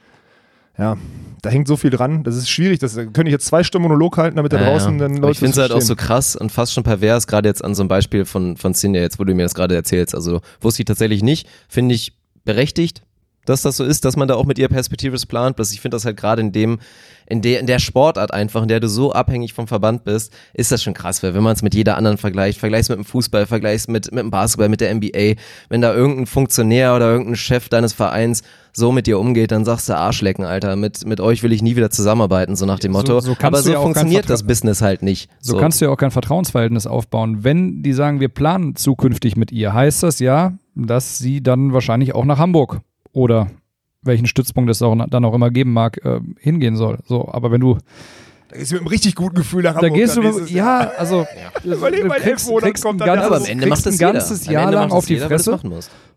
ja, da hängt so viel dran. Das ist schwierig. Das könnte ich jetzt zwei Stunden Monolog halten, damit da Ja, draußen dann Aber Leute Ich finde es halt auch so krass und fast schon pervers, gerade jetzt an so einem Beispiel von, von Cindy, jetzt wo du mir das gerade erzählst. Also wusste ich tatsächlich nicht. Finde ich berechtigt, dass das so ist, dass man da auch mit ihr perspektivisch plant. Bloß ich finde das halt gerade in dem, in der, in der Sportart einfach, in der du so abhängig vom Verband bist, ist das schon krass, weil wenn man es mit jeder anderen vergleicht, vergleichst mit dem Fußball, vergleichst mit, mit dem Basketball, mit der NBA, wenn da irgendein Funktionär oder irgendein Chef deines Vereins so mit dir umgeht, dann sagst du Arschlecken, Alter, mit, mit euch will ich nie wieder zusammenarbeiten, so nach dem So- Motto. so kannst Aber so ja funktioniert das Business halt nicht. So, kannst du ja auch kein Vertrauensverhältnis aufbauen. Wenn die sagen, wir planen zukünftig mit ihr, heißt das ja, dass sie dann wahrscheinlich auch nach Hamburg oder welchen Stützpunkt es auch, dann auch immer geben mag, äh, hingehen soll. So, aber wenn du, Da gehst du mit einem richtig guten Gefühl nach da Hamburg gehst du, dann mit, ja, also Überleg du mal, kriegst, elf Monate kriegst ein kommt dann ganzes, aber am Ende macht das ein ganzes Jahr lang auf die jeder, Fresse.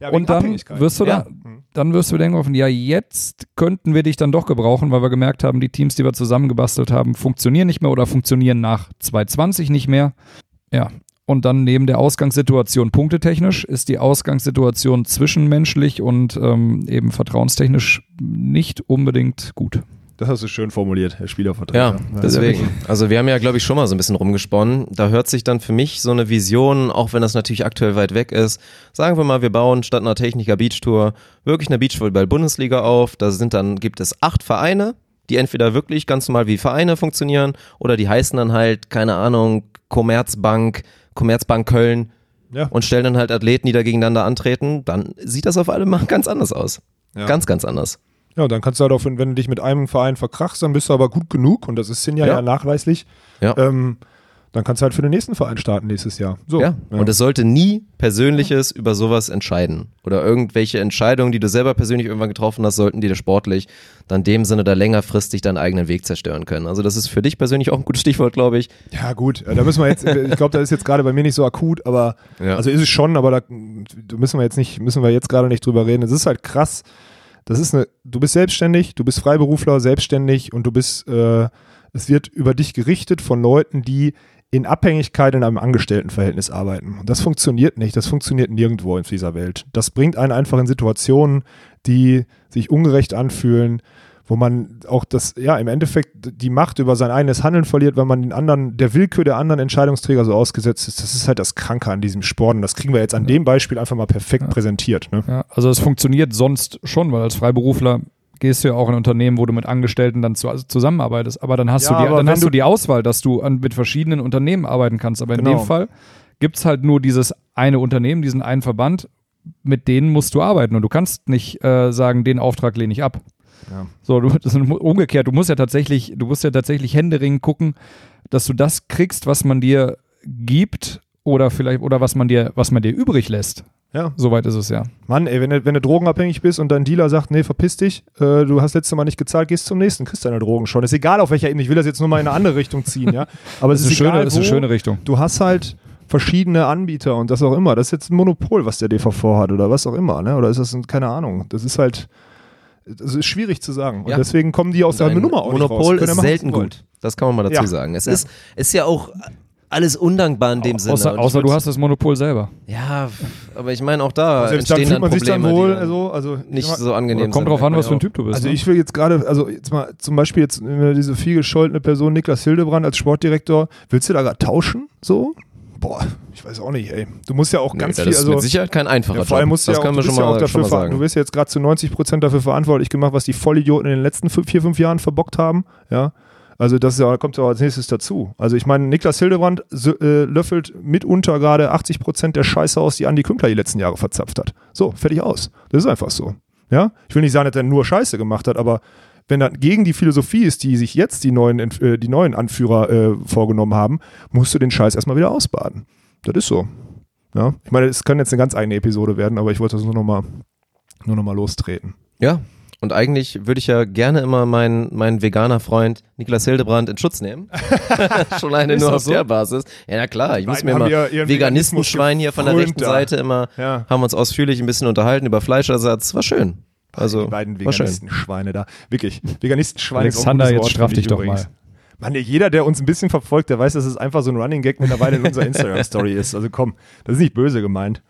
Ja, und dann wirst du Ja. da, dann wirst du denken, ja, jetzt könnten wir dich dann doch gebrauchen, weil wir gemerkt haben, die Teams, die wir zusammengebastelt haben, funktionieren nicht mehr oder funktionieren nach 2020 nicht mehr. Ja. Und dann neben der Ausgangssituation punktetechnisch ist die Ausgangssituation zwischenmenschlich und ähm, eben vertrauenstechnisch nicht unbedingt gut. Das hast du schön formuliert, Herr Ja, Spielervertreter. deswegen. Also wir haben ja, glaube ich, schon mal so ein bisschen rumgesponnen. Da hört sich dann für mich so eine Vision, auch wenn das natürlich aktuell weit weg ist. Sagen wir mal, wir bauen statt einer Techniker Beachtour wirklich eine Beachvolleyball-Bundesliga auf. Da sind dann, gibt es acht Vereine, die entweder wirklich ganz normal wie Vereine funktionieren oder die heißen dann halt, keine Ahnung, Commerzbank, Commerzbank Köln Ja. und stellen dann halt Athleten, die da gegeneinander antreten. Dann sieht das auf einmal ganz anders aus. Ja. Ganz, ganz anders. Ja, dann kannst du halt auch, wenn wenn du dich mit einem Verein verkrachst, dann bist du aber gut genug und das ist Sinja ja, Ja. nachweislich. Ja. Ähm, dann kannst du halt für den nächsten Verein starten nächstes Jahr. So. Ja. Und es sollte nie Persönliches über sowas entscheiden. Oder irgendwelche Entscheidungen, die du selber persönlich irgendwann getroffen hast, sollten dir sportlich dann in dem Sinne da längerfristig deinen eigenen Weg zerstören können. Also das ist für dich persönlich auch ein gutes Stichwort, glaube ich. Ja, gut, äh, da müssen wir jetzt, ich glaube, das ist jetzt gerade bei mir nicht so akut, aber Ja. also ist es schon, aber da da müssen wir jetzt nicht, müssen wir jetzt gerade nicht drüber reden. Es ist halt krass. Das ist eine, du bist selbstständig, du bist Freiberufler, selbstständig und du bist, äh, es wird über dich gerichtet von Leuten, die in Abhängigkeit in einem Angestelltenverhältnis arbeiten. Und das funktioniert nicht, das funktioniert nirgendwo in dieser Welt. Das bringt einen einfach in Situationen, die sich ungerecht anfühlen, wo man auch das, ja, im Endeffekt die Macht über sein eigenes Handeln verliert, weil man den anderen, der Willkür der anderen Entscheidungsträger so ausgesetzt ist. Das ist halt das Kranke an diesem Sport und das kriegen wir jetzt an dem Beispiel einfach mal perfekt präsentiert. Ne? Ja, also es funktioniert sonst schon, weil als Freiberufler gehst du ja auch in Unternehmen, wo du mit Angestellten dann zu, also zusammenarbeitest. Aber dann hast, Ja, du, die, dann hast du die Auswahl, dass du an, mit verschiedenen Unternehmen arbeiten kannst. Aber in Genau. dem Fall gibt es halt nur dieses eine Unternehmen, diesen einen Verband, mit denen musst du arbeiten. Und du kannst nicht äh, sagen, den Auftrag lehne ich ab. Ja. So, du, das ist umgekehrt, du musst ja tatsächlich, du musst ja tatsächlich händeringend gucken, dass du das kriegst, was man dir gibt oder vielleicht, oder was man dir, was man dir übrig lässt. Ja. Soweit ist es ja. Mann, ey, wenn du, wenn du drogenabhängig bist und dein Dealer sagt, nee, verpiss dich, äh, du hast letztes Mal nicht gezahlt, gehst zum nächsten, kriegst deine Drogen schon. Ist egal auf welcher Ebene, ich will das jetzt nur mal in eine andere Richtung ziehen, ja. Aber es Das ist, ist, eine egal, schöne, ist eine schöne Richtung. Du hast halt verschiedene Anbieter und das auch immer. Das ist jetzt ein Monopol, was der DVV hat oder was auch immer, ne? Oder ist das, ein, keine Ahnung. Das ist halt, das ist schwierig zu sagen. Und Ja. deswegen kommen die aus der Nummer auch Monopol nicht raus. Ist selten gut. Das kann man mal dazu Ja. sagen. Es Ja. ist, ist ja auch alles undankbar in dem Sinne. Und Außer, du hast das Monopol selber. Ja, aber ich meine auch da Selbst dann entstehen fühlt dann man sich dann wohl, dann also, also ich nicht mal, so angenehm Kommt drauf an, was für ein man Typ du bist. Also ne? ich will jetzt gerade, also jetzt mal zum Beispiel jetzt diese viel gescholtene Person Niklas Hildebrand als Sportdirektor, willst du da gerade tauschen? So? Boah, ich weiß auch nicht, ey. Du musst ja auch Nee, ganz das viel, ist also mit Sicherheit kein einfacher ja, vor allem musst du das ja auch, können du wir schon bist ja auch mal, schon dafür sagen. du wirst ja jetzt gerade zu 90 Prozent dafür verantwortlich gemacht, was die Vollidioten in den letzten fünf, vier, fünf Jahren verbockt haben, ja. Also das ja, kommt ja als nächstes dazu. Also ich meine, Niklas Hildebrand äh, löffelt mitunter gerade 80 Prozent der Scheiße aus, die Andi Kümpler die letzten Jahre verzapft hat. So, fertig aus. Das ist einfach so. Ja, ich will nicht sagen, dass er nur Scheiße gemacht hat, aber wenn das gegen die Philosophie ist, die sich jetzt die neuen, äh, die neuen Anführer äh, vorgenommen haben, musst du den Scheiß erstmal wieder ausbaden. Das ist so. Ja, ich meine, es kann jetzt eine ganz eigene Episode werden, aber ich wollte das nur nochmal nur noch mal lostreten. Ja, und eigentlich würde ich ja gerne immer meinen, meinen veganer Freund Niklas Hildebrand in Schutz nehmen. Schon alleine nur auf so? der Basis. Ja, na klar, ich muss mir mal Veganistenschwein hier von der rechten Seite immer, Ja. haben uns ausführlich ein bisschen unterhalten über Fleischersatz. War schön. Also, die beiden. Veganistenschweine da. Wirklich. Veganistenschweine Alexander, jetzt Wort, dich doch ich übrigens. Mann, jeder, der uns ein bisschen verfolgt, der weiß, dass es einfach so ein Running Gag mittlerweile in unserer Instagram-Story ist. Also komm, das ist nicht böse gemeint.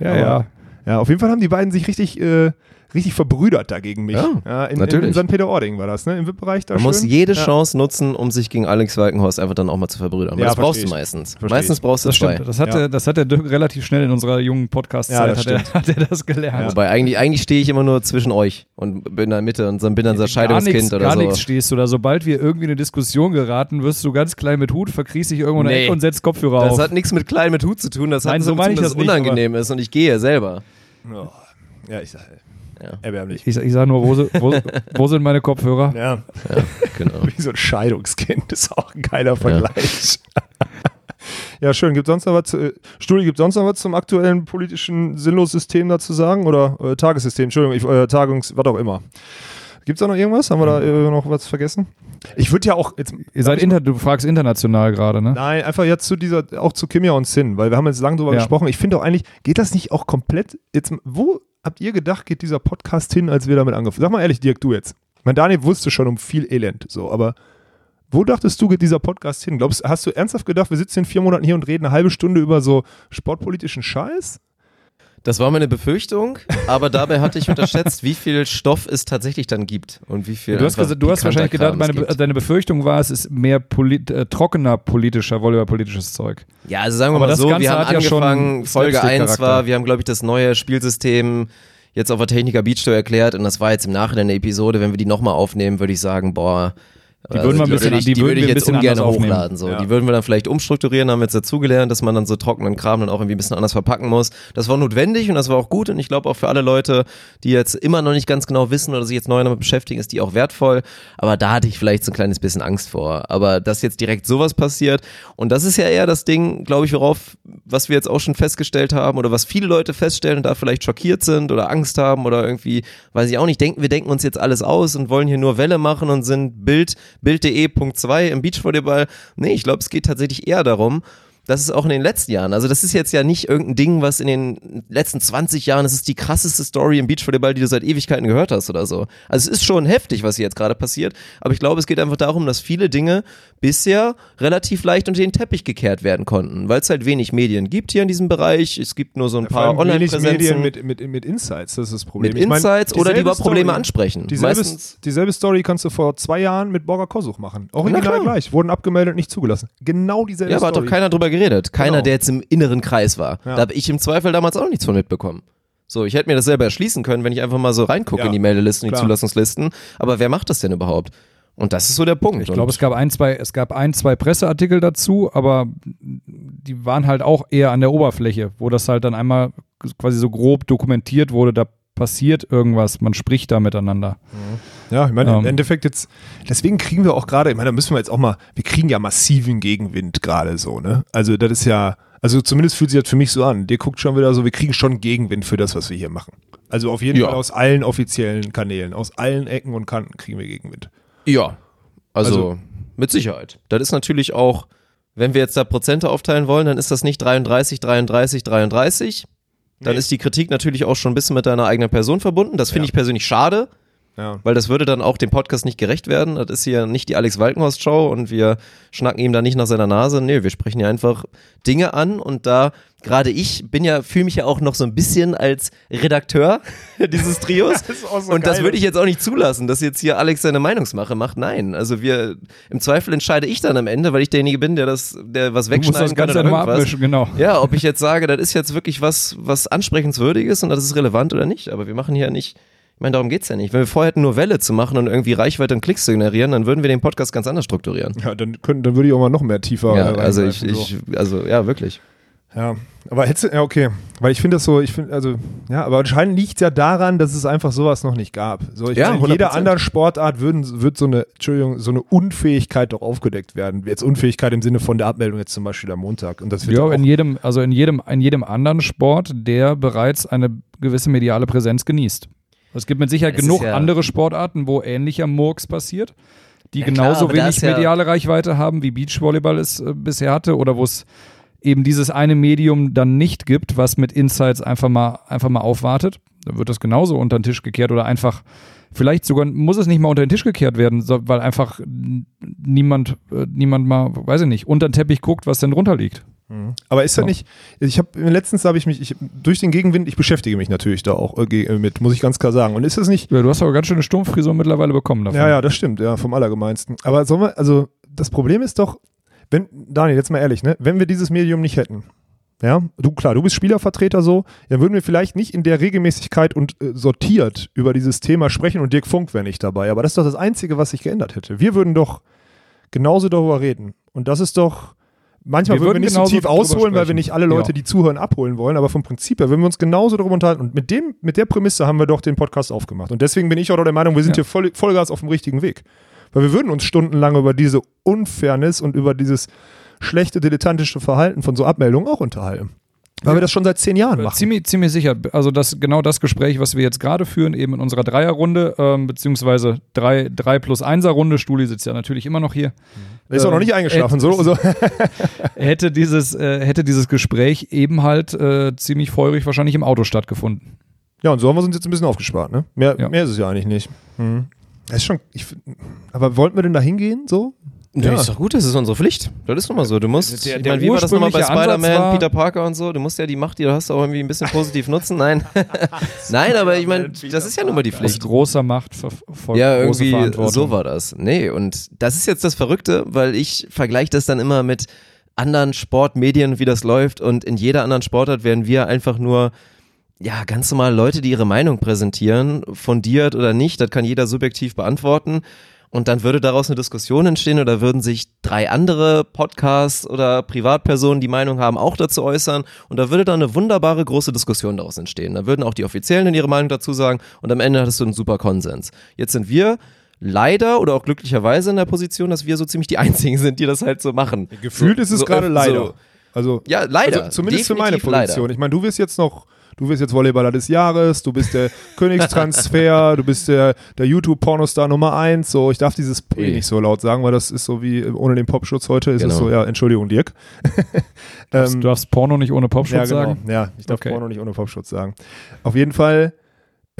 Ja, Aber- ja. Ja, auf jeden Fall haben die beiden sich richtig, äh, richtig verbrüdert da gegen mich. Ja, in, in, natürlich. in St. Peter-Ording war das, ne? Im VIP-Bereich da Man schön. muss jede ja. Chance nutzen, um sich gegen Alex Walkenhorst einfach dann auch mal zu verbrüdern. Ja, das brauchst versteh du ich. meistens. Versteh meistens ich. brauchst du Das zwei. stimmt. Das hat, Ja. der, das hat der Dirk relativ schnell in unserer jungen Ja, Podcast-Zeit das hat, er, hat er das gelernt. Wobei eigentlich, eigentlich stehe ich immer nur zwischen euch und bin in der Mitte und bin dann so gar Scheidungskind nichts, oder gar so. nichts stehst du da. Sobald wir irgendwie in eine Diskussion geraten, wirst du ganz klein mit Hut, verkriechst dich irgendwo in der Nee. Ecke und setzt Kopfhörer Das auf. hat nichts mit klein mit Hut zu tun, das Nein, hat so so meine ich dass das es nicht, unangenehm ist und ich gehe selber. Ja, ich sag, Ja. erbärmlich. ich, ich sag nur, wo, wo, wo sind meine Kopfhörer? Ja, Genau. wie so ein Scheidungskind. Das ist auch ein geiler Vergleich. Ja, schön. Gibt sonst noch was? Zu, äh, Studi, gibt sonst noch was zum aktuellen politischen Sinnlos-System da zu sagen? Oder äh, Tagessystem? Entschuldigung, ich, äh, Tagungs, was auch immer. Gibt es da noch irgendwas? Haben wir da äh, noch was vergessen? Ich würde ja auch jetzt. Ihr seid inter, du fragst international gerade, ne? Nein, einfach jetzt zu dieser, auch zu Kimia und Sin, weil wir haben jetzt lange drüber Ja. gesprochen. Ich finde auch eigentlich, geht das nicht auch komplett, jetzt, wo habt ihr gedacht, geht dieser Podcast hin, als wir damit angefangen Sag mal ehrlich, Dirk, du jetzt. Mein Daniel wusste schon um viel Elend, so, aber wo dachtest du, geht dieser Podcast hin? Glaubst, hast du ernsthaft gedacht, wir sitzen in vier Monaten hier und reden eine halbe Stunde über so sportpolitischen Scheiß? Das war meine Befürchtung, aber dabei hatte ich unterschätzt, wie viel Stoff es tatsächlich dann gibt und wie viel. Du hast, gesagt, du hast wahrscheinlich gedacht, meine, deine Befürchtung war, es ist mehr polit, äh, trockener politischer, volleyballpolitisches Zeug. Ja, also sagen wir Aber mal das so, Ganze wir haben hat ja schon angefangen, Folge 1 Slapstick-Charakter. war, wir haben glaube ich das neue Spielsystem jetzt auf der Techniker Beach Tour erklärt und das war jetzt im Nachhinein eine Episode, wenn wir die nochmal aufnehmen, würde ich sagen, boah, Die würden wir ein bisschen- die die würden würde ich wir ein jetzt bisschen ungern hochladen. So. Ja. Die würden wir dann vielleicht umstrukturieren, haben wir jetzt dazugelernt, dass man dann so trockenen Kram dann auch irgendwie ein bisschen anders verpacken muss. Das war notwendig und das war auch gut und ich glaube auch für alle Leute, die jetzt immer noch nicht ganz genau wissen oder sich jetzt neu damit beschäftigen, ist die auch wertvoll. Aber da hatte ich vielleicht so ein kleines bisschen Angst vor. Aber dass jetzt direkt sowas passiert und das ist ja eher das Ding, glaube ich, worauf, was wir jetzt auch schon festgestellt haben oder was viele Leute feststellen und da vielleicht schockiert sind oder Angst haben oder irgendwie, weiß ich auch nicht, denken, wir denken uns jetzt alles aus und wollen hier nur Welle machen und sind Bild, Bild.de Punkt 2 im Beachvolleyball. Nee, ich glaube, es geht tatsächlich eher darum, das ist auch in den letzten Jahren. Also das ist jetzt ja nicht irgendein Ding, was in den letzten 20 Jahren, das ist die krasseste Story im Beachvolleyball, die du seit Ewigkeiten gehört hast oder so. Also es ist schon heftig, was hier jetzt gerade passiert. Aber ich glaube, es geht einfach darum, dass viele Dinge bisher relativ leicht unter den Teppich gekehrt werden konnten, weil es halt wenig Medien gibt hier in diesem Bereich. Es gibt nur so ein Vor paar allem wenig Medien Online-Präsenzen mit, mit, mit Insights, das ist das Problem. mit Insights oder die über Probleme Story- ansprechen. Dieselbe, Meistens, dieselbe Story kannst du vor zwei Jahren mit Borger Kosuch machen. Original gleich. Wurden abgemeldet, nicht zugelassen. Genau dieselbe ja, aber hat Story. doch keiner drüber geredet. Keiner, Genau. der jetzt im inneren Kreis war. Ja. Da habe ich im Zweifel damals auch nichts von mitbekommen. So, ich hätte mir das selber erschließen können, wenn ich einfach mal so reingucke Ja, in die Meldelisten, die klar. Zulassungslisten. Aber wer macht das denn überhaupt? Und das ist so der Punkt. Ich glaube, es gab ein, zwei, es gab ein, zwei Presseartikel dazu, aber die waren halt auch eher an der Oberfläche, wo das halt dann einmal quasi so grob dokumentiert wurde, da passiert irgendwas, man spricht da miteinander. Ja, ich meine, im Ähm. Endeffekt jetzt, deswegen kriegen wir auch gerade, ich meine, da müssen wir jetzt auch mal, wir kriegen ja massiven Gegenwind gerade so, ne? Also das ist ja, also zumindest fühlt sich das für mich so an. Der guckt schon wieder so, wir kriegen schon Gegenwind für das, was wir hier machen. Also auf jeden Ja. Fall aus allen offiziellen Kanälen, aus allen Ecken und Kanten kriegen wir Gegenwind. Ja, also, Also- mit Sicherheit. Das ist natürlich auch, wenn wir jetzt da Prozente aufteilen wollen, dann ist das nicht 33, 33, 33. Dann Nee. ist die Kritik natürlich auch schon ein bisschen mit deiner eigenen Person verbunden. Das finde Ja. ich persönlich schade. Ja. Weil das würde dann auch dem Podcast nicht gerecht werden. Das ist hier nicht die Alex Walkenhorst Show und wir schnacken ihm da nicht nach seiner Nase. Nee, wir sprechen hier einfach Dinge an und da gerade ich bin ja, fühle mich ja auch noch so ein bisschen als Redakteur dieses Trios. Das ist auch so und das würde ich jetzt auch nicht zulassen, dass jetzt hier Alex seine Meinungsmache macht. Nein, also wir, im Zweifel entscheide ich dann am Ende, weil ich derjenige bin, der das, der was wegschneiden kann oder irgendwas. genau. Ja, ob ich jetzt sage, das ist jetzt wirklich was, was ansprechenswürdiges und das ist relevant oder nicht. Aber wir machen hier nicht, ich meine, darum geht's ja nicht. Wenn wir vorhätten, nur Welle zu machen und irgendwie Reichweite und Klicks zu generieren, dann würden wir den Podcast ganz anders strukturieren. Ja, dann, können, dann würde ich auch mal noch mehr tiefer Ja, also ich, so. ich, also ja, wirklich. Ja, aber hättest du, ja, okay. Weil ich finde das so, ich finde, also, ja, aber anscheinend liegt ja daran, dass es einfach sowas noch nicht gab. So, ich Ja, meine, in jeder 100%. anderen Sportart würden, wird so eine, Entschuldigung, so eine Unfähigkeit doch aufgedeckt werden. Jetzt Unfähigkeit im Sinne von der Abmeldung jetzt zum Beispiel am Montag. Und das wird Ja, auch, in jedem, also in jedem, in jedem anderen Sport, der bereits eine gewisse mediale Präsenz genießt. Es gibt mit Sicherheit ist genug ja- andere Sportarten, wo ähnlicher Murks passiert, die Ja, klar, genauso da wenig ist ja- mediale Reichweite haben, wie Beachvolleyball es äh, bisher hatte oder wo es eben dieses eine Medium dann nicht gibt, was mit Insights einfach mal, einfach mal aufwartet. Da wird das genauso unter den Tisch gekehrt oder einfach, vielleicht sogar muss es nicht mal unter den Tisch gekehrt werden, weil einfach niemand, äh, niemand mal, weiß ich nicht, unter den Teppich guckt, was denn drunter liegt. Aber ist ja Ja. nicht, ich habe, letztens habe ich mich, ich, durch den Gegenwind, ich beschäftige mich natürlich da auch äh, ge- mit, muss ich ganz klar sagen. Und ist das nicht, Ja, du hast aber ganz schöne Stummfrisur mittlerweile bekommen davon. Ja, ja, das stimmt, ja, vom Allergemeinsten. Aber sollen wir, also das Problem ist doch, wenn, Daniel, jetzt mal ehrlich, ne, wenn wir dieses Medium nicht hätten, ja, du, klar, du bist Spielervertreter so, dann würden wir vielleicht nicht in der Regelmäßigkeit und äh, sortiert über dieses Thema sprechen und Dirk Funk wäre nicht dabei. Aber das ist doch das Einzige, was sich geändert hätte. Wir würden doch genauso darüber reden. Und das ist doch, manchmal Wir würden wir nicht so tief ausholen, weil wir nicht alle Leute, Ja. die zuhören, abholen wollen. Aber vom Prinzip her würden wir uns genauso darüber unterhalten. Und mit, dem, mit der Prämisse haben wir doch den Podcast aufgemacht. Und deswegen bin ich auch der Meinung, wir sind Ja. hier voll, Vollgas auf dem richtigen Weg. Weil wir würden uns stundenlang über diese Unfairness und über dieses schlechte, dilettantische Verhalten von so Abmeldungen auch unterhalten. Weil wir das schon seit zehn Jahren Äh, machen. Ziemlich, ziemlich sicher. Also das genau das Gespräch, was wir jetzt gerade führen, eben in unserer Dreierrunde, ähm, beziehungsweise drei, drei plus Einser Runde. Stuli sitzt ja natürlich immer noch hier. Ist auch noch nicht eingeschlafen. So, so. Hätte dieses, äh, hätte dieses Gespräch eben halt äh, ziemlich feurig wahrscheinlich im Auto stattgefunden. Ja, und so haben wir uns jetzt ein bisschen aufgespart. Ne? Mehr, Ja. mehr ist es ja eigentlich nicht. Mhm. Das ist schon, ich, aber wollten wir denn da hingehen? So? Ja. Ist doch gut, das ist unsere Pflicht. Das ist nun mal so. Du musst, Der- ich der meine, wie war das nochmal bei Spider-Man, Peter Parker und so? Du musst ja die Macht, die du hast, auch irgendwie ein bisschen positiv nutzen. Nein. Nein, aber ich meine, das ist ja nun mal die Aus Pflicht. großer Macht ver folgt Ja, irgendwie so war das. Nee, und das ist jetzt das Verrückte, weil ich vergleiche das dann immer mit anderen Sportmedien, wie das läuft. Und in jeder anderen Sportart werden wir einfach nur, ja, ganz normal Leute, die ihre Meinung präsentieren, fundiert oder nicht, das kann jeder subjektiv beantworten. Und dann würde daraus eine Diskussion entstehen oder würden sich drei andere Podcasts oder Privatpersonen, die Meinung haben, auch dazu äußern. Und da würde dann eine wunderbare große Diskussion daraus entstehen. Da würden auch die Offiziellen ihre Meinung dazu sagen und am Ende hattest du einen super Konsens. Jetzt sind wir leider oder auch glücklicherweise in der Position, dass wir so ziemlich die Einzigen sind, die das halt so machen. Gefühlt so, ist es so, gerade so- leider. Also, Ja, leider. Also zumindest für meine Definitiv leider. Position. Ich meine, du wirst jetzt noch, du wirst jetzt Volleyballer des Jahres, du bist der Königstransfer, du bist der, der YouTube-Pornostar Nummer eins. So, ich darf dieses P Ui. nicht so laut sagen, weil das ist so wie ohne den Popschutz heute ist es Genau. so, ja, Entschuldigung, Dirk. Du Ähm, darfst Porno nicht ohne Popschutz ja, genau. sagen. Ja, ich darf Okay. Porno nicht ohne Popschutz sagen. Auf jeden Fall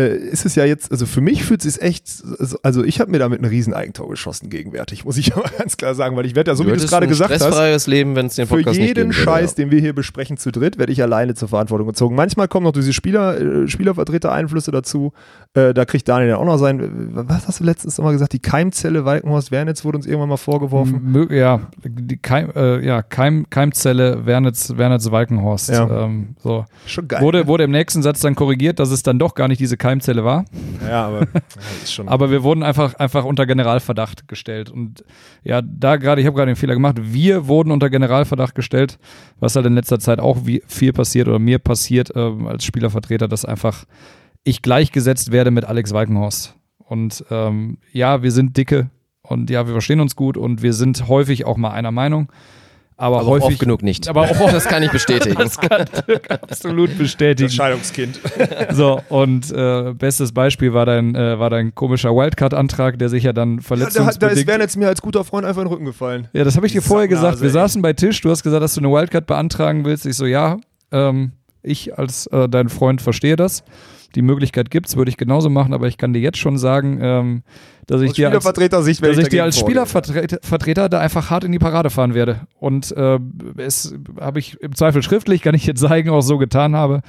ist es ja jetzt, also für mich fühlt es sich echt, also ich habe mir damit ein riesen Eigentor geschossen gegenwärtig, muss ich aber ganz klar sagen, weil ich werde ja, so wie du es gerade gesagt hast, Leben, wenn es den für Podcast nicht jeden geben würde, Scheiß, ja. den wir hier besprechen zu dritt, werde ich alleine zur Verantwortung gezogen. Manchmal kommen noch diese Spieler, äh, Spielervertreter-Einflüsse dazu. Äh, da kriegt Daniel dann auch noch sein, äh, was hast du letztens nochmal gesagt? Die Keimzelle Walkenhorst Wernitz wurde uns irgendwann mal vorgeworfen. Ja, die Keim, äh, ja Keim, Keimzelle Wernitz, Wernitz Walkenhorst. Ja. Ähm, so. Schon geil. Wurde, wurde im nächsten Satz dann korrigiert, dass es dann doch gar nicht diese Keimzelle war. ja, aber ist schon. Aber wir wurden einfach, einfach unter Generalverdacht gestellt. Und ja, da gerade, ich habe gerade den Fehler gemacht, wir wurden unter Generalverdacht gestellt, was halt in letzter Zeit auch viel passiert oder mir passiert ähm, als Spielervertreter, dass einfach ich gleichgesetzt werde mit Alex Walkenhorst. Und ähm, ja, wir sind dicke und ja, wir verstehen uns gut und wir sind häufig auch mal einer Meinung. Aber, Aber häufig oft genug nicht. Aber auch das kann ich bestätigen. das kann Dirk absolut bestätigen. Scheidungskind. So, und äh, bestes Beispiel war dein, äh, war dein komischer Wildcard-Antrag, der sich ja dann da, verletzungsbedingt... da ist Wernitz mir als guter Freund einfach in den Rücken gefallen. ja, das habe ich dir vorher Sacknase, gesagt. Wir ey. saßen bei Tisch, du hast gesagt, dass du eine Wildcard beantragen willst. Ich so, ja, ähm, Ich als äh, dein Freund verstehe das. Die Möglichkeit gibt's, würde ich genauso machen, aber ich kann dir jetzt schon sagen, ähm, dass ich dir als, Spielervertreter-Sicht werde dass ich dir dagegen als. Spielervertreter Vertreter da einfach hart in die Parade fahren werde. Und äh, es habe ich im Zweifel schriftlich, kann ich jetzt zeigen, auch so getan habe,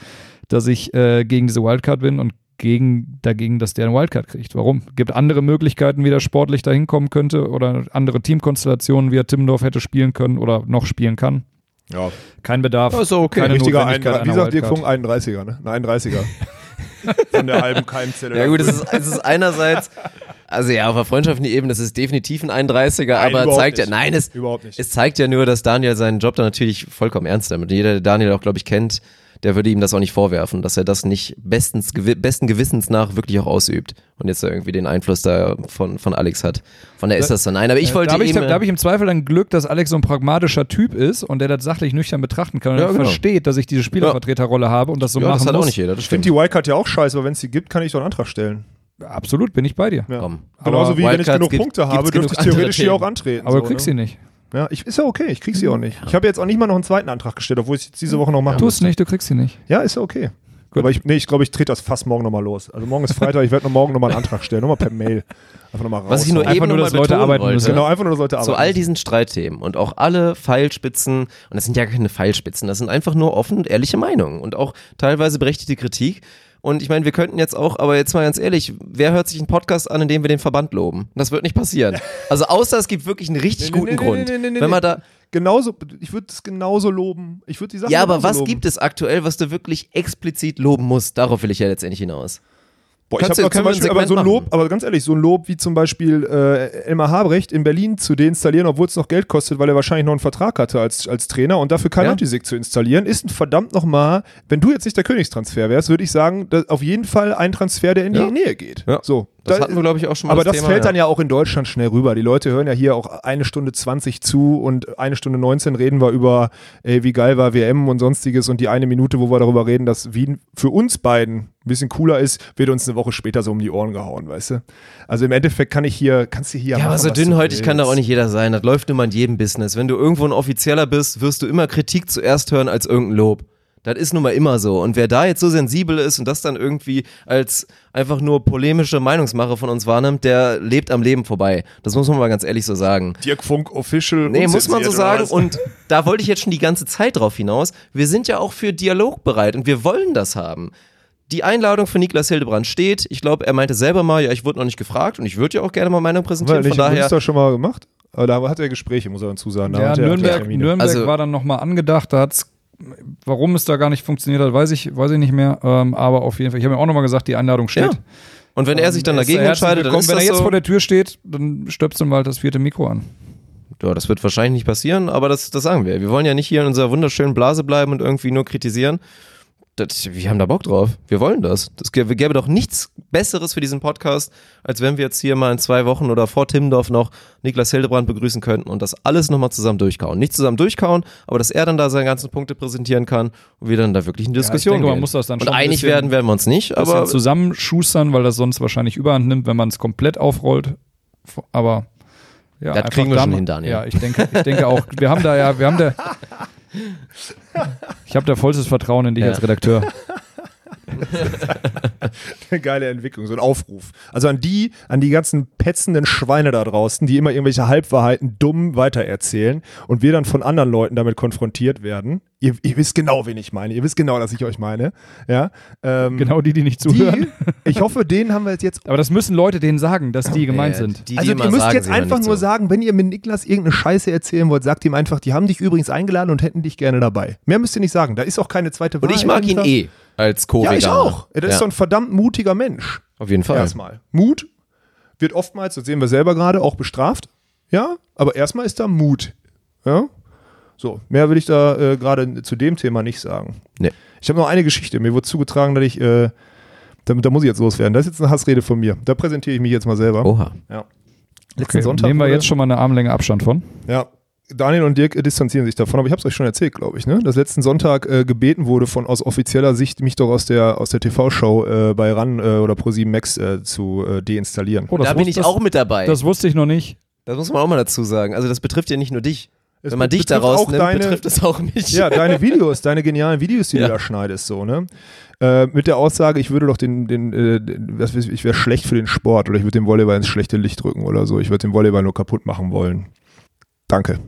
dass ich äh, gegen diese Wildcard bin und gegen, dagegen, dass der eine Wildcard kriegt. Warum? Gibt andere Möglichkeiten, wie der sportlich da hinkommen könnte oder andere Teamkonstellationen, wie er Timmendorf hätte spielen können oder noch spielen kann. Ja, Kein Bedarf. Ist doch okay. Keine richtiger Notwendigkeit 31, wie sagt Dirk. Funk, 31er, ne? Ein 31er. Von der halben Keimzelle. Ja gut, es ist, es ist einerseits, also ja, auf der freundschaftlichen Ebene, das ist definitiv ein 31er, Nein, aber zeigt ja, nicht. nein, es, Überhaupt nicht. es zeigt ja nur, dass Daniel seinen Job da natürlich vollkommen ernst damit. Jeder, der Daniel auch, glaube ich, kennt, der würde ihm das auch nicht vorwerfen, dass er das nicht bestens, besten Gewissens nach wirklich auch ausübt und jetzt irgendwie den Einfluss da von, von Alex hat. Von der ist das so. Nein, aber ich wollte da habe ich, eben, da hab ich im Zweifel dann Glück, dass Alex so ein pragmatischer Typ ist und der das sachlich nüchtern betrachten kann und Ja, der genau. versteht, dass ich diese Spielervertreterrolle habe und das so ja, machen das hat muss. auch nicht jeder, das Ich finde stimmt. die Wildcard ja auch scheiße, aber wenn es die gibt, kann ich doch einen Antrag stellen. Absolut, bin ich bei dir. Ja. Komm. Genauso wie wenn ich Wildcards genug gibt- Punkte habe, dürfte ich theoretisch hier auch antreten. Aber so, du kriegst ne? sie nicht. Ja, ich, ist ja okay, ich krieg sie auch nicht. Ich habe jetzt auch nicht mal noch einen zweiten Antrag gestellt, obwohl ich es diese Woche noch machen Tu muss. es nicht, du kriegst sie nicht. Ja, ist ja okay. Aber ich, nee, ich glaube, ich trete das fast morgen nochmal los. Also morgen ist Freitag, ich werde noch morgen nochmal einen Antrag stellen, nochmal per Mail. Einfach nochmal raus. Was ich nur Einfach eben nur, dass Leute arbeiten wollte. müssen. Genau, einfach nur, dass Leute zu arbeiten. all diesen Streitthemen und auch alle Pfeilspitzen, und das sind ja keine Pfeilspitzen, das sind einfach nur offen und ehrliche Meinungen und auch teilweise berechtigte Kritik. Und ich meine, wir könnten jetzt auch, aber jetzt mal ganz ehrlich, wer hört sich einen Podcast an, in dem wir den Verband loben? Das wird nicht passieren. Also außer es gibt wirklich einen richtig Nee, guten nee, Grund. nee, Wenn man da, genauso, ich würde es genauso loben. Ich würde die Sachen ja, aber was loben. gibt es aktuell, was du wirklich explizit loben musst? Darauf will ich ja letztendlich hinaus. Boah, ich Kannst habe du- zum Beispiel, aber so ein Lob, machen? aber ganz ehrlich, so ein Lob wie zum Beispiel äh, Elmar Habrecht in Berlin zu deinstallieren, obwohl es noch Geld kostet, weil er wahrscheinlich noch einen Vertrag hatte als, als Trainer und dafür Kai Ja. Matisik zu installieren, ist ein verdammt nochmal, wenn du jetzt nicht der Königstransfer wärst, würde ich sagen, dass auf jeden Fall ein Transfer, der in die Ja. Nähe geht. Ja. So. Das Da- hatten wir, glaube ich, auch schon mal aber das das Thema, fällt ja. dann ja auch in Deutschland schnell rüber. Die Leute hören ja hier auch eine Stunde 20 zu und eine Stunde 19 reden wir über, ey, wie geil war WM und sonstiges und die eine Minute, wo wir darüber reden, dass Wien für uns beiden ein bisschen cooler ist, wird uns eine Woche später so um die Ohren gehauen, weißt du? Also im Endeffekt kann ich hier, kannst du hier Ja, machen, aber so dünnhäutig kann da auch nicht jeder sein. Das läuft immer in jedem Business. Wenn du irgendwo ein Offizieller bist, wirst du immer Kritik zuerst hören als irgendein Lob. Das ist nun mal immer so. Und wer da jetzt so sensibel ist und das dann irgendwie als einfach nur polemische Meinungsmache von uns wahrnimmt, der lebt am Leben vorbei. Das muss man mal ganz ehrlich so sagen. Dirk Funk Official. Nee, muss man so sagen. Und da wollte ich jetzt schon die ganze Zeit drauf hinaus. Wir sind ja auch für Dialog bereit und wir wollen das haben. Die Einladung von Niklas Hildebrand steht. Ich glaube, er meinte selber mal, ja, ich wurde noch nicht gefragt und ich würde ja auch gerne mal Meinung präsentieren. Von daher, Münster schon mal gemacht? Aber da hat er Gespräche, muss er dazu sagen. Da Ja, hat er Nürnberg. Nürnberg Also- war dann nochmal angedacht, da hat's, warum es da gar nicht funktioniert hat, weiß ich, weiß ich nicht mehr. Ähm, aber auf jeden Fall, ich habe mir auch nochmal gesagt, die Einladung steht. Ja. Und wenn er sich dann ist dagegen entscheidet, dann ist Wenn er jetzt so. vor der Tür steht, dann stöpseln wir halt das vierte Mikro an. Ja, das wird wahrscheinlich nicht passieren, aber das, das sagen wir. Wir wollen ja nicht hier in unserer wunderschönen Blase bleiben und irgendwie nur kritisieren. Das, wir haben da Bock drauf. Wir wollen das. Es gäbe, gäbe doch nichts Besseres für diesen Podcast, als wenn wir jetzt hier mal in zwei Wochen oder vor Timmendorf noch Niklas Hildebrand begrüßen könnten und das alles nochmal zusammen durchkauen. Nicht zusammen durchkauen, aber dass er dann da seine ganzen Punkte präsentieren kann und wir dann da wirklich in Diskussion denke, man muss das dann und schon ein einig bisschen- werden werden wir uns nicht, Aber zusammenschustern, weil das sonst wahrscheinlich überhand nimmt, wenn man es komplett aufrollt. Aber ja, Das kriegen wir da schon hin, Daniel. Ja, ich denke, ich denke auch, wir haben da ja, wir haben da, ich habe da vollstes Vertrauen in dich Ja. als Redakteur. Eine geile Entwicklung, so ein Aufruf. Also an die, an die ganzen petzenden Schweine da draußen, die immer irgendwelche Halbwahrheiten dumm weitererzählen und wir dann von anderen Leuten damit konfrontiert werden. Ihr, ihr wisst genau, wen ich meine. Ihr wisst genau, dass ich euch meine. Ja. Ähm, Genau die, die nicht zuhören. Die, ich hoffe, denen haben wir jetzt. Aber das müssen Leute denen sagen, dass die gemeint Ja, sind. Die, die also ihr müsst sagen, jetzt einfach nur zu. sagen, wenn ihr mit Niklas irgendeine Scheiße erzählen wollt, sagt ihm einfach, die haben dich übrigens eingeladen und hätten dich gerne dabei. Mehr müsst ihr nicht sagen. Da ist auch keine zweite Und ich mag ihn eh als Ja, Co-Veganer. ich auch. Das ist Ja, so ein verdammt mutiger Mensch. auf jeden Fall. Erstmal. Mut wird oftmals, das sehen wir selber gerade, auch bestraft. Ja, aber erstmal ist da Mut. Ja. So, mehr will ich da äh, gerade zu dem Thema nicht sagen. Nee. Ich habe noch eine Geschichte. Mir wurde zugetragen, dass ich, äh, da, da muss ich jetzt loswerden. Das ist jetzt eine Hassrede von mir. Da präsentiere ich mich jetzt mal selber. Oha. Ja. Letzten Okay, Sonntag. nehmen wir jetzt schon mal eine Armlänge Abstand von. Ja. Daniel und Dirk äh, distanzieren sich davon, aber ich habe es euch schon erzählt, glaube ich, ne? dass letzten Sonntag äh, gebeten wurde, von aus offizieller Sicht mich doch aus der, aus der TV-Show äh, bei RAN äh, oder ProSieben Max äh, zu äh, deinstallieren. Oh, das Da bin ich auch mit dabei. Das, das wusste ich noch nicht. Das muss man auch mal dazu sagen. Also das betrifft ja nicht nur dich. Es Wenn man dich betrifft daraus nimmt, deine- betrifft es auch mich. Ja, deine Videos, deine genialen Videos, die Ja. du da schneidest, so, ne? Äh, mit der Aussage, ich würde doch den, den, äh, den was weiß ich, ich wäre schlecht für den Sport oder ich würde den Volleyball ins schlechte Licht drücken oder so. Ich würde den Volleyball nur kaputt machen wollen. Danke.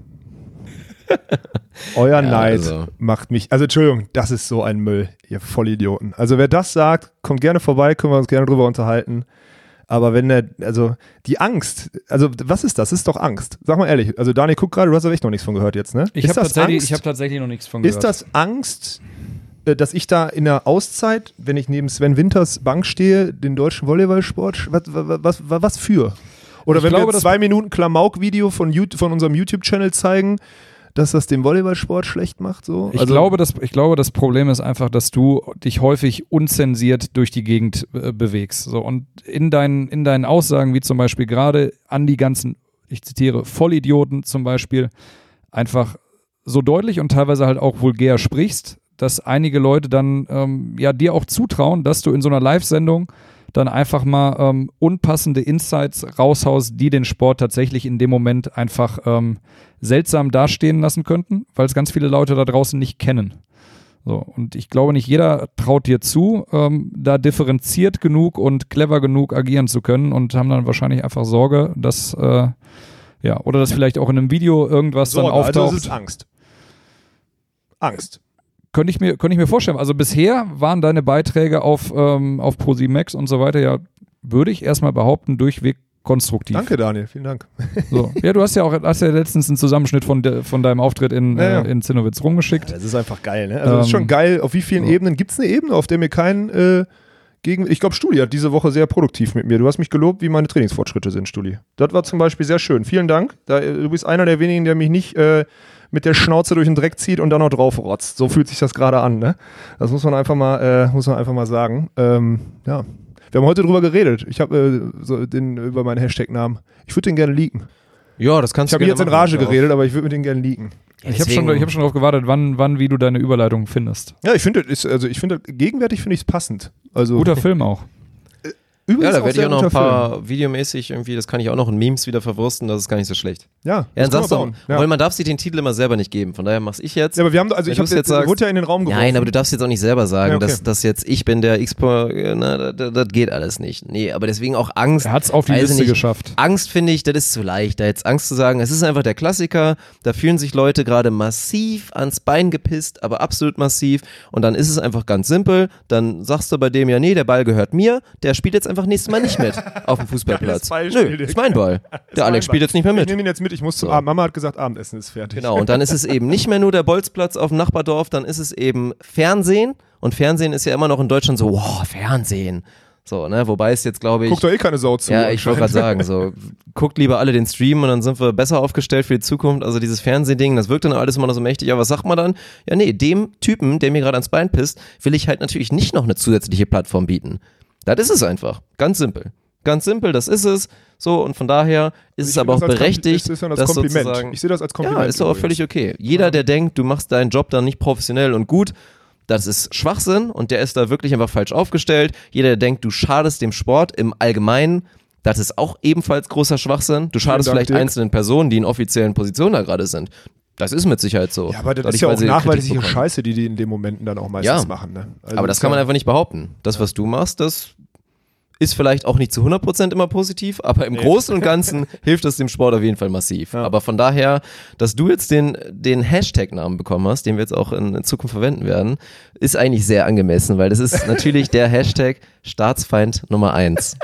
Euer Neid also. macht mich, also Entschuldigung, das ist so ein Müll, ihr Vollidioten. Also wer das sagt, kommt gerne vorbei, können wir uns gerne drüber unterhalten. Aber wenn der, also die Angst, also was ist das? Das ist doch Angst. Sag mal ehrlich, also Daniel, guck gerade, du hast aber echt noch nichts von gehört jetzt, ne? Ich ist habe das tatsächlich, ich hab tatsächlich noch nichts von Ist gehört. das Angst, äh, dass ich da in der Auszeit, wenn ich neben Sven Winters Bank stehe, den deutschen Volleyballsport, was, was, was, was für? Oder Ich wenn glaube, wir zwei Minuten Klamauk-Video von, von unserem YouTube-Channel zeigen, dass das den Volleyballsport schlecht macht? So? Ich, Also- glaube, das, ich glaube, das Problem ist einfach, dass du dich häufig unzensiert durch die Gegend äh, bewegst. So, und in deinen, in deinen Aussagen, wie zum Beispiel gerade an die ganzen, ich zitiere, Vollidioten zum Beispiel, einfach so deutlich und teilweise halt auch vulgär sprichst, dass einige Leute dann ähm, ja dir auch zutrauen, dass du in so einer Live-Sendung dann einfach mal ähm, unpassende Insights raushaust, die den Sport tatsächlich in dem Moment einfach ähm, seltsam dastehen lassen könnten, weil es ganz viele Leute da draußen nicht kennen. So, und ich glaube, nicht jeder traut dir zu, ähm, da differenziert genug und clever genug agieren zu können und haben dann wahrscheinlich einfach Sorge, dass, äh, ja, oder dass vielleicht auch in einem Video irgendwas Sorge, dann auftaucht. also ist Angst. Angst. Könnte ich mir, könnte ich mir vorstellen. Also bisher waren deine Beiträge auf, ähm, auf ProSimax und so weiter ja, würde ich erstmal behaupten, durchweg konstruktiv. Danke, Daniel, vielen Dank. So. Ja, du hast ja auch hast ja letztens einen Zusammenschnitt von, de, von deinem Auftritt in, Ja, ja. Äh, in Zinnowitz rumgeschickt. Das ist einfach geil, ne? Also das ist Ähm, schon geil. Auf wie vielen so. Ebenen gibt es eine Ebene, auf der mir kein äh, gegen. Ich glaube, Studi hat diese Woche sehr produktiv mit mir. Du hast mich gelobt, wie meine Trainingsfortschritte sind, Studi. Das war zum Beispiel sehr schön. Vielen Dank. Da, äh, du bist einer der wenigen, der mich nicht äh, mit der Schnauze durch den Dreck zieht und dann noch drauf rotzt. So fühlt sich das gerade an, ne? Das muss man einfach mal, äh, muss man einfach mal sagen. Ähm, ja. Wir haben heute drüber geredet. Ich habe äh, so den über meinen Hashtag-Namen. Ich würde den gerne leaken. Ja, das kannst Ich habe du jetzt in gerne machen, Rage geredet, aber ich würde mit den gerne leaken. Ja, ich habe schon, ich hab schon darauf gewartet, wann, wann, wie du deine Überleitung findest. Ja, ich finde, also ich finde, gegenwärtig finde ich es passend. Also Guter Film auch. Übrigens Ja, da werde ich auch noch ein Film. paar videomäßig irgendwie, das kann ich auch noch in Memes wieder verwursten, das ist gar nicht so schlecht. Ja, Ja, dann sagst du ja. weil man darf sich den Titel immer selber nicht geben, von daher mach's ich jetzt. ja, aber wir haben, also ich habe du's jetzt sagst- wurde ja in den Raum geworfen. Nein, aber du darfst jetzt auch nicht selber sagen, Ja, okay. dass, dass jetzt ich bin der x na, das, das geht alles nicht. Nee, aber deswegen auch Angst. Er hat es auf die Liste nicht. geschafft. Angst finde ich, das ist zu leicht, da jetzt Angst zu sagen. Es ist einfach der Klassiker, da fühlen sich Leute gerade massiv ans Bein gepisst, aber absolut massiv. Und dann ist es einfach ganz simpel. Dann sagst du bei dem ja, nee, der Ball gehört mir, der spielt jetzt einfach nächstes Mal nicht mit auf dem Fußballplatz. Nö, ist mein Ball. Der Alex spielt jetzt nicht mehr Ich mit. nehme ihn jetzt mit, ich muss zum So. Abend. Mama hat gesagt, Abendessen ist fertig. Genau, und dann ist es eben nicht mehr nur der Bolzplatz auf dem Nachbardorf, dann ist es eben Fernsehen. Und Fernsehen ist ja immer noch in Deutschland so, wow, Fernsehen. So, ne, wobei es jetzt, glaube ich. Guckt doch eh keine Sau zu. Ja, ich wollte gerade sagen, so, guckt lieber alle den Stream und dann sind wir besser aufgestellt für die Zukunft. Also dieses Fernsehding, das wirkt dann alles immer noch so mächtig. Aber was sagt man dann? Ja, nee, dem Typen, der mir gerade ans Bein pisst, will ich halt natürlich nicht noch eine zusätzliche Plattform bieten. Das ist es einfach. Ganz simpel. Ganz simpel, das ist es. So, und von daher ist Ich es aber auch das berechtigt, Ich sehe das als dass Kompliment. sozusagen Ich sehe das als Kompliment. ja, ist doch auch übrigens. völlig okay. Jeder, der denkt, du machst deinen Job dann nicht professionell und gut, das ist Schwachsinn und der ist da wirklich einfach falsch aufgestellt. Jeder, der denkt, du schadest dem Sport im Allgemeinen, das ist auch ebenfalls großer Schwachsinn. Du schadest Dank, vielleicht Dirk. einzelnen Personen, die in offiziellen Positionen da gerade sind. Das ist mit Sicherheit so. Ja, aber das Dadurch, ist ja auch nachweisliche. Scheiße, die die in den Momenten dann auch meistens Ja. machen. Ne? Also Aber das ist kann man ja- einfach nicht behaupten. Das, was du machst, das ist vielleicht auch nicht zu 100% immer positiv, aber im Großen und Ganzen hilft es dem Sport auf jeden Fall massiv. Ja. Aber von daher, dass du jetzt den, den Hashtag-Namen bekommen hast, den wir jetzt auch in, in Zukunft verwenden werden, ist eigentlich sehr angemessen, weil das ist natürlich der Hashtag Staatsfeind Nummer 1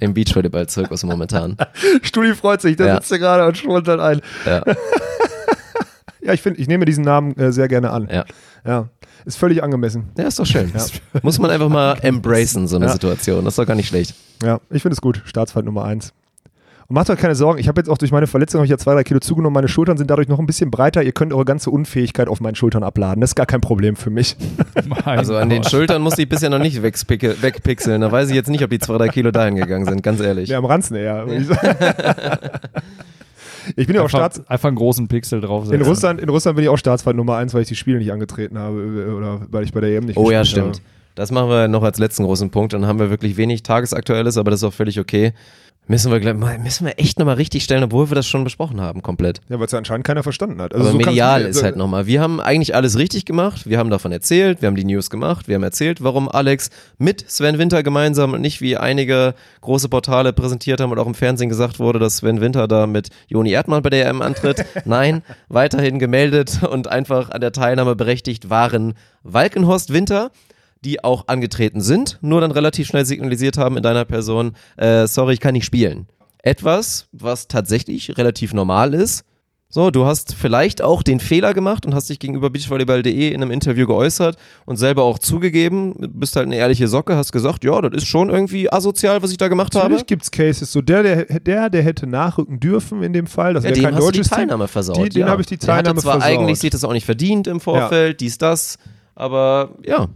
im Beachvolleyball-Zirkus momentan. Studi freut sich, der Ja. sitzt hier gerade und schmunzelt ein. Ja, Ja, ich finde, ich nehme diesen Namen äh, sehr gerne an. ja. Ja. Ist völlig angemessen. ja ist doch schön. Muss man einfach mal embracen, so eine Ja. Situation. Das ist doch gar nicht schlecht. Ja, ich finde es gut. Staatsfeind Nummer eins. Und macht euch keine Sorgen, ich habe jetzt auch durch meine Verletzung habe ich ja zwei, drei Kilo zugenommen. Meine Schultern sind dadurch noch ein bisschen breiter. Ihr könnt eure ganze Unfähigkeit auf meinen Schultern abladen. Das ist gar kein Problem für mich. Mein Also an den. Schultern musste ich bisher noch nicht wegpixeln. Da weiß ich jetzt nicht, ob die zwei, drei Kilo dahin gegangen sind, ganz ehrlich. Ja, am Ranzen eher. würde Ich, bin ja auch Einfach, Staats... einfach einen großen Pixel draufsetzen. In Russland, in Russland bin ich auch Staatsfeind Nummer eins, weil ich die Spiele nicht angetreten habe äh, oder weil ich bei der EM nicht Oh ja, stimmt. Das machen wir noch als letzten großen Punkt. Dann haben wir wirklich wenig Tagesaktuelles, aber das ist auch völlig okay. Müssen wir, gleich müssen wir echt nochmal richtig stellen, obwohl wir das schon besprochen haben, komplett. Ja, weil es ja anscheinend keiner verstanden hat. Also Aber so medial ist halt nochmal. Wir haben eigentlich alles richtig gemacht. Wir haben davon erzählt. Wir haben die News gemacht. Wir haben erzählt, warum Alex mit Sven Winter gemeinsam und nicht wie einige große Portale präsentiert haben und auch im Fernsehen gesagt wurde, dass Sven Winter da mit Joni Erdmann bei der EM antritt. Nein, weiterhin gemeldet und einfach an der Teilnahme berechtigt waren Walkenhorst Winter die auch angetreten sind, nur dann relativ schnell signalisiert haben in deiner Person, äh, sorry, ich kann nicht spielen. Etwas, was tatsächlich relativ normal ist. So, du hast vielleicht auch den Fehler gemacht und hast dich gegenüber beachvolleyball.de in einem Interview geäußert und selber auch zugegeben, bist halt eine ehrliche Socke, hast gesagt, ja, das ist schon irgendwie asozial, was ich da gemacht habe. Natürlich gibt es Cases, so der, der, der, der hätte nachrücken dürfen in dem Fall, das Ja, wäre kein die deutsches Team. Teilnahme versaut. Die, den ja. habe ich die Der hatte Teilnahme zwar versaut. eigentlich sich das auch nicht verdient im Vorfeld, dies, das, aber ja.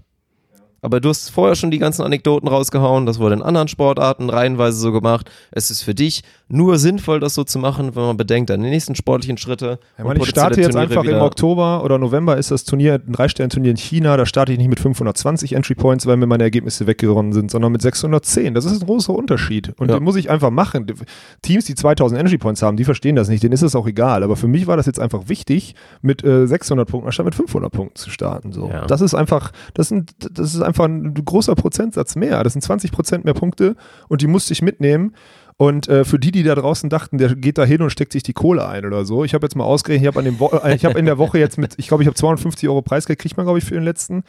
Aber du hast vorher schon die ganzen Anekdoten rausgehauen, das wurde in anderen Sportarten reihenweise so gemacht. Es ist für dich nur sinnvoll, das so zu machen, wenn man bedenkt, deine nächsten sportlichen Schritte. Ja, Mann, ich starte jetzt Turniere einfach im Oktober oder November ist das Turnier, ein Drei-Sterne-Turnier in China, da starte ich nicht mit 520 Entry Points, weil mir meine Ergebnisse weggeronnen sind, sondern mit 610. Das ist ein großer Unterschied. Und Ja. den muss ich einfach machen. Die- Teams, die 2000 Entry Points haben, die verstehen das nicht, denen ist es auch egal. Aber für mich war das jetzt einfach wichtig, mit äh, 600 Punkten anstatt mit 500 Punkten zu starten. So. Ja. Das ist einfach, das, sind, das ist einfach ein großer Prozentsatz mehr. Das sind 20 Prozent mehr Punkte und die musste ich mitnehmen. Und äh, für die, die da draußen dachten, der geht da hin und steckt sich die Kohle ein oder so, ich habe jetzt mal ausgerechnet, ich habe äh, habe in der Woche jetzt mit, ich glaube, ich habe 250 Euro Preisgeld, kriegt man glaube ich für den letzten.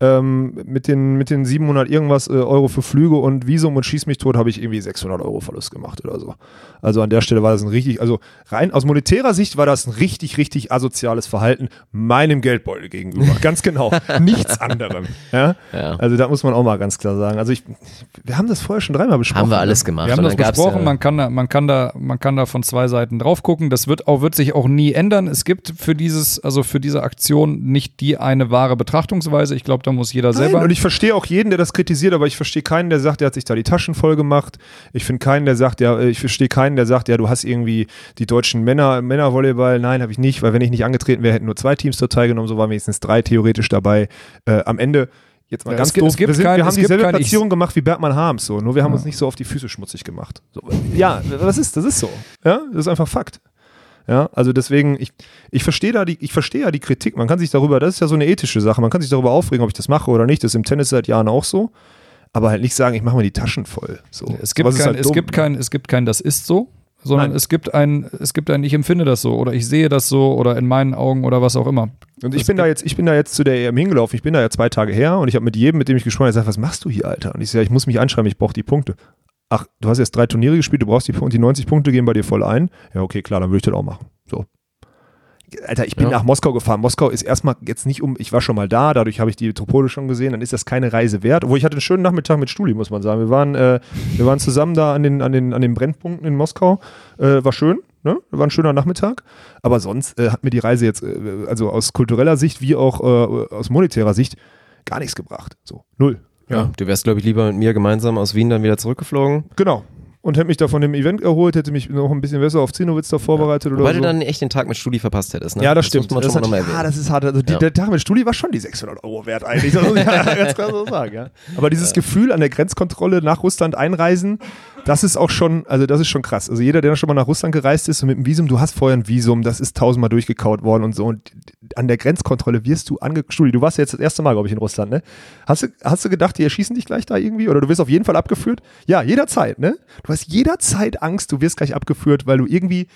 Ähm, mit, den, mit den 700 irgendwas äh, Euro für Flüge und Visum und Schieß mich tot habe ich irgendwie 600 Euro Verlust gemacht oder so. Also an der Stelle war das ein richtig, also rein aus monetärer Sicht war das ein richtig, richtig asoziales Verhalten meinem Geldbeutel gegenüber. ganz genau. Nichts anderem. Ja? Ja. Also da muss man auch mal ganz klar sagen. Also ich, wir haben das vorher schon dreimal besprochen. Haben wir ne? alles gemacht. Wir haben das besprochen, ja, man, kann da, man, kann da, man kann da von zwei Seiten drauf gucken. Das wird, auch, wird sich auch nie ändern. Es gibt für dieses, also für diese Aktion nicht die eine wahre Betrachtungsweise. Ich glaube, da muss jeder selber. Nein, und ich verstehe auch jeden, der das kritisiert, aber ich verstehe keinen, der sagt, der hat sich da die Taschen voll gemacht. Ich finde keinen, der sagt, ja, äh, ich verstehe keinen, der sagt, ja, du hast irgendwie die deutschen Männer, Männervolleyball. Nein, habe ich nicht, weil wenn ich nicht angetreten wäre, hätten nur zwei Teams dort teilgenommen, so waren wenigstens drei theoretisch dabei. Äh, am Ende, jetzt mal Ja, ganz es doof, es gibt wir, sind, kein- wir haben dieselbe kein- Platzierung gemacht wie Bergmann Harms, so, nur wir haben uns nicht so auf die Füße schmutzig gemacht. So, ja, das ist, das ist so. Ja, das ist einfach Fakt. Ja, also deswegen, ich, ich verstehe da die, ich verstehe ja die Kritik. Man kann sich darüber, das ist ja so eine ethische Sache, man kann sich darüber aufregen, ob ich das mache oder nicht. Das ist im Tennis seit Jahren auch so. Aber halt nicht sagen, ich mache mir die Taschen voll. So. Es gibt, kein, halt es, dumm. gibt kein, es gibt kein, das ist so, sondern Nein. es gibt ein, es gibt ein, ich empfinde das so oder ich sehe das so oder in meinen Augen oder was auch immer. Und ich Es bin da jetzt, ich bin da jetzt zu der EM hingelaufen. Ich bin da ja zwei Tage her und ich habe mit jedem, mit dem ich gesprochen habe, gesagt, was machst du hier, Alter? Und ich sage, ich muss mich anschreiben, ich brauche die Punkte. Ach, du hast jetzt drei Turniere gespielt, du brauchst die die 90 Punkte gehen bei dir voll ein. Ja, okay, klar, dann würde ich das auch machen. So. Alter, ich bin Ja. nach Moskau gefahren. Moskau ist erstmal jetzt nicht um, ich war schon mal da, dadurch habe ich die Metropole schon gesehen, dann ist das keine Reise wert. Obwohl ich hatte einen schönen Nachmittag mit Stuli, muss man sagen. Wir waren, äh, wir waren zusammen da an den, an den, an den Brennpunkten in Moskau. Äh, war schön, ne? War ein schöner Nachmittag. Aber sonst äh, hat mir die Reise jetzt, äh, also aus kultureller Sicht wie auch äh, aus monetärer Sicht, gar nichts gebracht. So, null. Ja, du wärst, glaube ich, lieber mit mir gemeinsam aus Wien dann wieder zurückgeflogen. Genau. Und hätte mich da von dem Event erholt, hätte mich noch ein bisschen besser auf Zinowitz da vorbereitet oder Wobei so. du dann echt den Tag mit Studi verpasst hättest. Ne? Ja, das, stimmt. Muss man das, hat, ja, erwähnen. das ist hart. Also die, Ja. der Tag mit Studi war schon die 600 Euro wert eigentlich. Das muss ich ja ganz klar so sagen. Ja. Aber dieses Gefühl an der Grenzkontrolle nach Russland einreisen, das ist auch schon, also das ist schon krass. Also jeder, der schon mal nach Russland gereist ist und mit dem Visum, du hast vorher ein Visum, das ist tausendmal durchgekaut worden und so. Und an der Grenzkontrolle wirst du ange... Studi, du warst ja jetzt das erste Mal, glaube ich, in Russland, ne? Hast du, hast du gedacht, die erschießen dich gleich da irgendwie? Oder du wirst auf jeden Fall abgeführt? Ja, jederzeit, ne? Du hast jederzeit Angst, du wirst gleich abgeführt, weil du irgendwie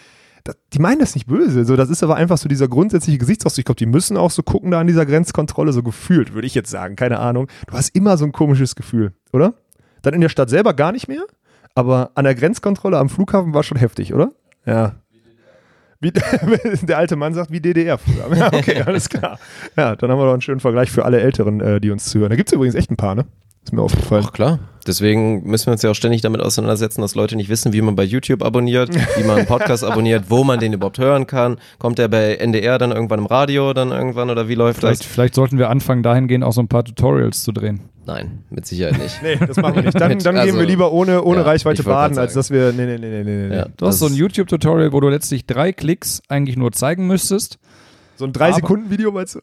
die meinen das nicht böse. So, das ist aber einfach so dieser grundsätzliche Gesichtsausdruck. Ich glaube, die müssen auch so gucken da an dieser Grenzkontrolle, so gefühlt, würde ich jetzt sagen. Keine Ahnung. Du hast immer so ein komisches Gefühl, oder? Dann in der Stadt selber gar nicht mehr, aber an der Grenzkontrolle am Flughafen war schon heftig, oder? Ja. Wie, der alte Mann sagt, wie DDR früher. Ja, okay, alles klar. Ja, dann haben wir doch einen schönen Vergleich für alle Älteren, äh, die uns zuhören. Da gibt es übrigens echt ein paar, ne? Ist mir aufgefallen. Ach klar. Deswegen müssen wir uns ja auch ständig damit auseinandersetzen, dass Leute nicht wissen, wie man bei YouTube abonniert, wie man einen Podcast abonniert, wo man den überhaupt hören kann. Kommt der bei NDR dann irgendwann im Radio dann irgendwann oder wie läuft Vielleicht, das? vielleicht sollten wir anfangen, dahingehend auch so ein paar Tutorials zu drehen. Nein, mit Sicherheit nicht. Nee, das machen wir nicht. Dann, Mit- dann gehen also, wir lieber ohne, ohne ja, Reichweite baden, als dass wir. Nee, nee, nee, nee, nee. Ja, Du hast das so ein YouTube-Tutorial, wo du letztlich drei Klicks eigentlich nur zeigen müsstest. So ein 3-Sekunden-Video, meinst du?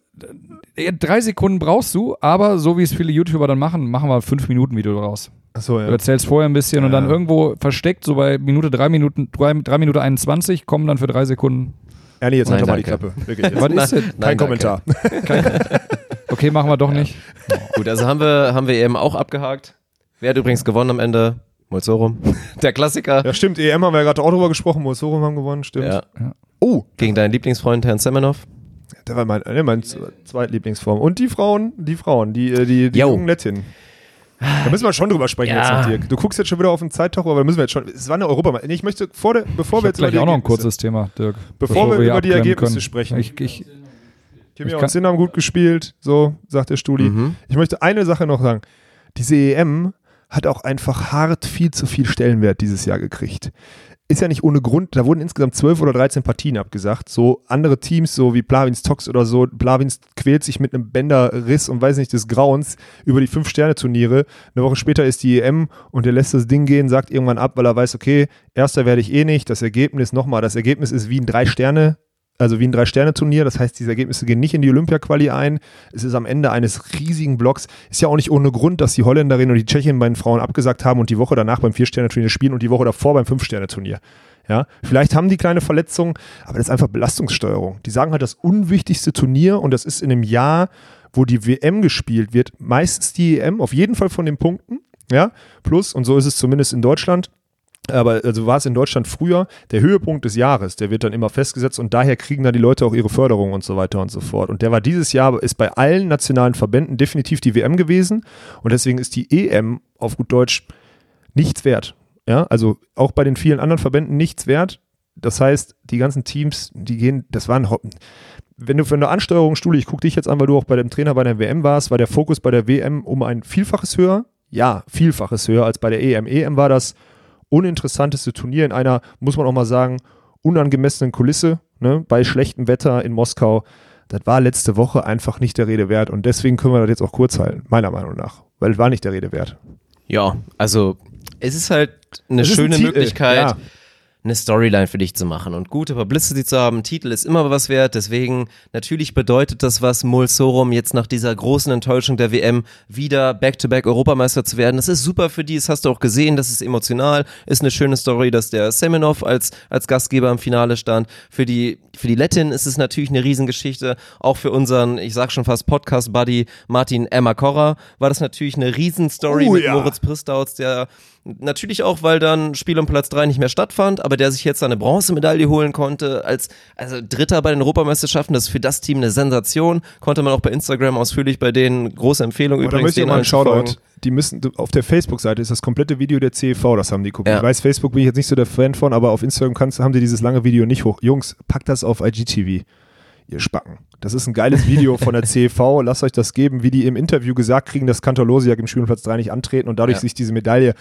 Ja, Drei Sekunden brauchst du, aber so wie es viele YouTuber dann machen, machen wir ein 5-Minuten-Video draus. Achso, ja. Du erzählst vorher ein bisschen und Ja. dann irgendwo versteckt, so bei Minute 3 Minuten, 3, drei Minuten 21, kommen dann für drei Sekunden. Ernie, jetzt Nein, halt doch mal die. Klappe. Wirklich. Jetzt. Was ist denn? Kein Nein, danke. Kommentar. Okay, machen wir doch nicht. Gut, also haben wir, haben wir eben auch abgehakt. Wer hat übrigens gewonnen am Ende? Molsorum. Der Klassiker. Ja, stimmt. EM haben wir ja gerade auch drüber gesprochen. Mosorum haben gewonnen, stimmt. Ja. Oh, Gegen deinen Lieblingsfreund Herrn Semenov. Der war mein, ne, mein Zweitlieblingsform. Und die Frauen, die Frauen, die, äh, die, die jungen Nettinnen. Da müssen wir schon drüber sprechen Ja. jetzt mit Dirk. Du guckst jetzt schon wieder auf den Zeittaucher, aber da müssen wir jetzt schon. Es war eine Europameisterschaft. Ich möchte vor der, bevor Ich wir jetzt über gleich die auch noch ein Ergebnisse- kurzes Thema, Dirk. Bevor wir hier über die Ergebnisse können. sprechen. Ich, ich, Kimi Ich und Sinn haben gut gespielt, so sagt der Studi. Mhm. Ich möchte eine Sache noch sagen. Diese EM hat auch einfach hart viel zu viel Stellenwert dieses Jahr gekriegt. Ist ja nicht ohne Grund, da wurden insgesamt 12 oder 13 Partien abgesagt. So andere Teams, so wie Plavins Tox oder so, Plavins quält sich mit einem Bänderriss und weiß nicht des Grauens über die Fünf-Sterne-Turniere. Eine Woche später ist die EM und der lässt das Ding gehen, sagt irgendwann ab, weil er weiß, okay, erster werde ich eh nicht. Das Ergebnis, nochmal, das Ergebnis ist wie ein Drei-Sterne- also wie ein Drei-Sterne-Turnier. Das heißt, diese Ergebnisse gehen nicht in die Olympia-Quali ein. Es ist am Ende eines riesigen Blocks. Ist ja auch nicht ohne Grund, dass die Holländerin und die Tschechin bei den Frauen abgesagt haben und die Woche danach beim Vier-Sterne-Turnier spielen und die Woche davor beim Fünf-Sterne-Turnier. Ja, vielleicht haben die kleine Verletzungen, aber das ist einfach Belastungssteuerung. Die sagen halt, das unwichtigste Turnier und das ist in einem Jahr, wo die WM gespielt wird, meistens die EM, auf jeden Fall von den Punkten. Ja, plus, und so ist es zumindest in Deutschland, aber also war es in Deutschland früher der Höhepunkt des Jahres, der wird dann immer festgesetzt und daher kriegen dann die Leute auch ihre Förderung und so weiter und so fort. Und der war dieses Jahr, ist bei allen nationalen Verbänden definitiv die WM gewesen und deswegen ist die EM auf gut Deutsch nichts wert. Ja, also auch bei den vielen anderen Verbänden nichts wert. Das heißt, die ganzen Teams, die gehen, das waren, Ho- wenn du für eine Ansteuerung, Stuli, ich gucke dich jetzt an, weil du auch bei dem Trainer bei der WM warst, war der Fokus bei der WM um ein Vielfaches höher? Ja, Vielfaches höher als bei der EM. EM war das uninteressanteste Turnier in einer, muss man auch mal sagen, unangemessenen Kulisse, ne, bei schlechtem Wetter in Moskau. Das war letzte Woche einfach nicht der Rede wert und deswegen können wir das jetzt auch kurz halten, meiner Meinung nach, weil es war nicht der Rede wert. Ja, also es ist halt eine Es ein schöne Titel, Möglichkeit, ja. Eine Storyline für dich zu machen und gute Publicity zu haben. Titel ist immer was wert, deswegen natürlich bedeutet das was, Mulsorum jetzt nach dieser großen Enttäuschung der WM wieder Back-to-Back Europameister zu werden. Das ist super für die, das hast du auch gesehen, das ist emotional, ist eine schöne Story, dass der Semenov als, als Gastgeber im Finale stand. Für die, für die Lettin ist es natürlich eine Riesengeschichte, auch für unseren, ich sag schon fast Podcast-Buddy Martin Emma-Korra war das natürlich eine Riesenstory Oh mit ja. Moritz Pristauz, der natürlich auch, weil dann Spiel um Platz 3 nicht mehr stattfand, aber der sich jetzt eine Bronzemedaille holen konnte, als also Dritter bei den Europameisterschaften, das ist für das Team eine Sensation, konnte man auch bei Instagram ausführlich bei denen, große Empfehlung da übrigens, möchte ich denen mal einen folgen. Shoutout. Die müssen, auf der Facebook-Seite ist das komplette Video der CEV, das haben die kopiert. Ja. Ich weiß, Facebook bin ich jetzt nicht so der Fan von, aber auf Instagram kannst, haben die dieses lange Video nicht hoch. Jungs, packt das auf IGTV. Ihr Spacken. Das ist ein geiles Video von der CEV. Lasst euch das geben, wie die im Interview gesagt kriegen, dass Kantor Losiak im Spielplatz 3 nicht antreten und dadurch Ja. sich diese Medaille.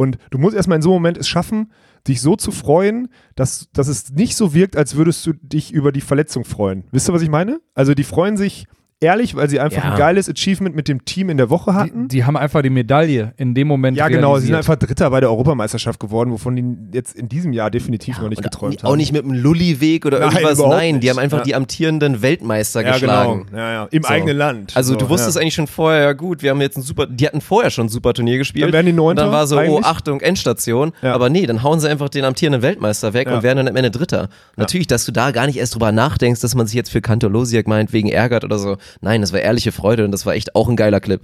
Und du musst erstmal in so einem Moment es schaffen, dich so zu freuen, dass, dass es nicht so wirkt, als würdest du dich über die Verletzung freuen. Wisst ihr, was ich meine? Also die freuen sich ehrlich, weil sie einfach Ja. ein geiles Achievement mit dem Team in der Woche hatten. die, die haben einfach die Medaille in dem Moment Ja, genau. Sie sind realisiert. einfach Dritter bei der Europameisterschaft geworden, wovon die jetzt in diesem Jahr definitiv noch nicht geträumt auch haben. nicht mit einem Lulli-Weg oder Nein, irgendwas, nein, die nicht. haben einfach Ja. die amtierenden Weltmeister ja, geschlagen. genau. Ja, ja. Im So. eigenen Land. Also so, du wusstest ja. eigentlich schon vorher, ja gut, wir haben jetzt ein super, die hatten vorher schon ein super Turnier gespielt. Dann wären die Neunter Und dann war so, oh eigentlich. Achtung, Endstation. Ja. Aber nee, dann hauen sie einfach den amtierenden Weltmeister weg Ja. und werden dann am Ende Dritter. Natürlich, dass du da gar nicht erst drüber nachdenkst, dass man sich jetzt für Kantor Losiak meinetwegen ärgert oder so. Nein, das war ehrliche Freude und das war echt auch ein geiler Clip.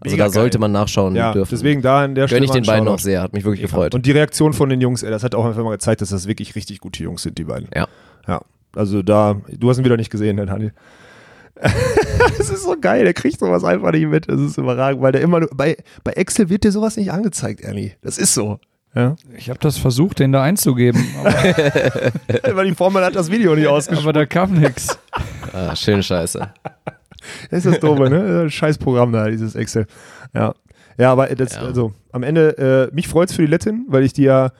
Also Mega da sollte geil. man nachschauen Ja, dürfen. deswegen da an der Gönn ich mal den beiden auch sehr, hat mich wirklich Shoutout. gefreut. Und die Reaktion von den Jungs, ey, das hat auch einfach mal gezeigt, dass das wirklich richtig gute Jungs sind, die beiden. Ja. Ja. Also da, du hast ihn wieder nicht gesehen, der Daniel. das ist so geil, der kriegt sowas einfach nicht mit. Das ist überragend, weil der immer nur, bei, bei Excel wird dir sowas nicht angezeigt, Ernie. Das ist so. Ja. Ich habe das versucht, den da einzugeben, aber, weil die Formel hat das Video nicht ausgespielt. aber da kam nichts. Ah, schöne Scheiße. Das ist das Doofe, ne? Scheiß Programm da, dieses Excel. Ja. Ja, aber das, Ja. also am Ende, äh, mich freut es für die Lettin, weil ich die ja,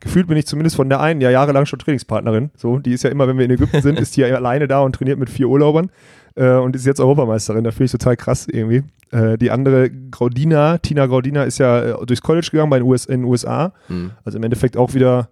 gefühlt bin ich zumindest von der einen ja jahrelang schon Trainingspartnerin. So, die ist ja immer, wenn wir in Ägypten sind, ist die ja alleine da und trainiert mit vier Urlaubern äh, und ist jetzt Europameisterin. Da finde ich total krass irgendwie. Äh, die andere, Graudina, Tina Graudina, ist ja äh, durchs College gegangen bei den, US, in den USA. Hm. Also im Endeffekt auch wieder,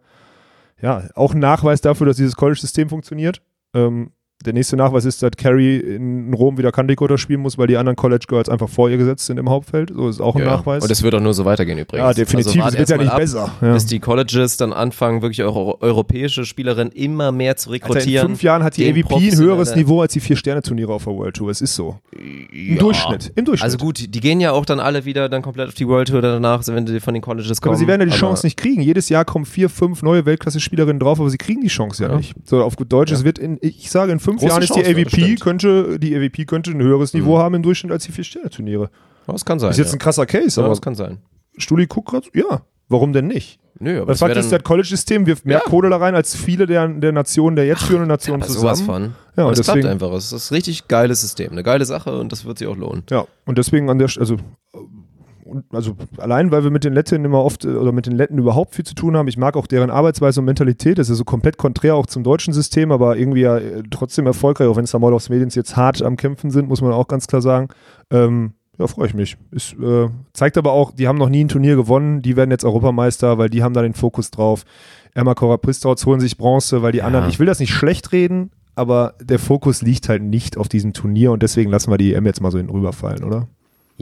ja, auch ein Nachweis dafür, dass dieses College-System funktioniert. Ähm, der nächste Nachweis ist, dass Carrie in Rom wieder Candicota spielen muss, weil die anderen College Girls einfach vor ihr gesetzt sind im Hauptfeld. So ist auch ein Ja, Nachweis. Und es wird auch nur so weitergehen übrigens. ja, definitiv. Also es wird ja nicht mal besser. ab, Ja. Bis die Colleges dann anfangen, wirklich auch eu- europäische Spielerinnen immer mehr zu rekrutieren. in fünf Jahren hat die AVP ein höheres Niveau als die Vier-Sterne-Turniere auf der World Tour. Es ist so. Im Ja. Durchschnitt. Im Durchschnitt. Also gut, die gehen ja auch dann alle wieder dann komplett auf die World Tour danach, wenn die von den Colleges kommen. aber sie werden ja die Chance nicht kriegen. Jedes Jahr kommen vier, fünf neue Weltklasse-Spielerinnen drauf, aber sie kriegen die Chance ja, Ja. nicht. So, auf gut Deutsch, es wird in, ich sage, in fünf Große Jahren ist die ja, AVP, könnte, die AVP könnte ein höheres Niveau haben im Durchschnitt als die Vier-Sterne-Turniere. Ja, Das kann sein. Ist jetzt ja. ein krasser Case, ja, aber das kann sein. Stuli guckt gerade, ja, warum denn nicht? Nö, aber Das Fakt ist, das College-System wirft mehr Ja. Kohle da rein als viele der, der Nationen, der jetzt führenden Nationen sowas zusammen. von. Ja, und es klappt einfach. Es ist ein richtig geiles System, eine geile Sache und das wird sich auch lohnen. Ja, und deswegen an der also also allein, weil wir mit den Letten immer oft äh, oder mit den Letten überhaupt viel zu tun haben. Ich mag auch deren Arbeitsweise und Mentalität. Das ist so komplett konträr auch zum deutschen System, aber irgendwie ja äh, trotzdem erfolgreich, auch wenn Samolovs Mediens jetzt hart am Kämpfen sind, muss man auch ganz klar sagen. Ähm, ja, freue ich mich. Ist, äh, zeigt aber auch, die haben noch nie ein Turnier gewonnen. Die werden jetzt Europameister, weil die haben da den Fokus drauf. Emma Korapistauts holen sich Bronze, weil die Ja. anderen, ich will das nicht schlecht reden, aber der Fokus liegt halt nicht auf diesem Turnier und deswegen lassen wir die EM jetzt mal so hinten rüberfallen, oder?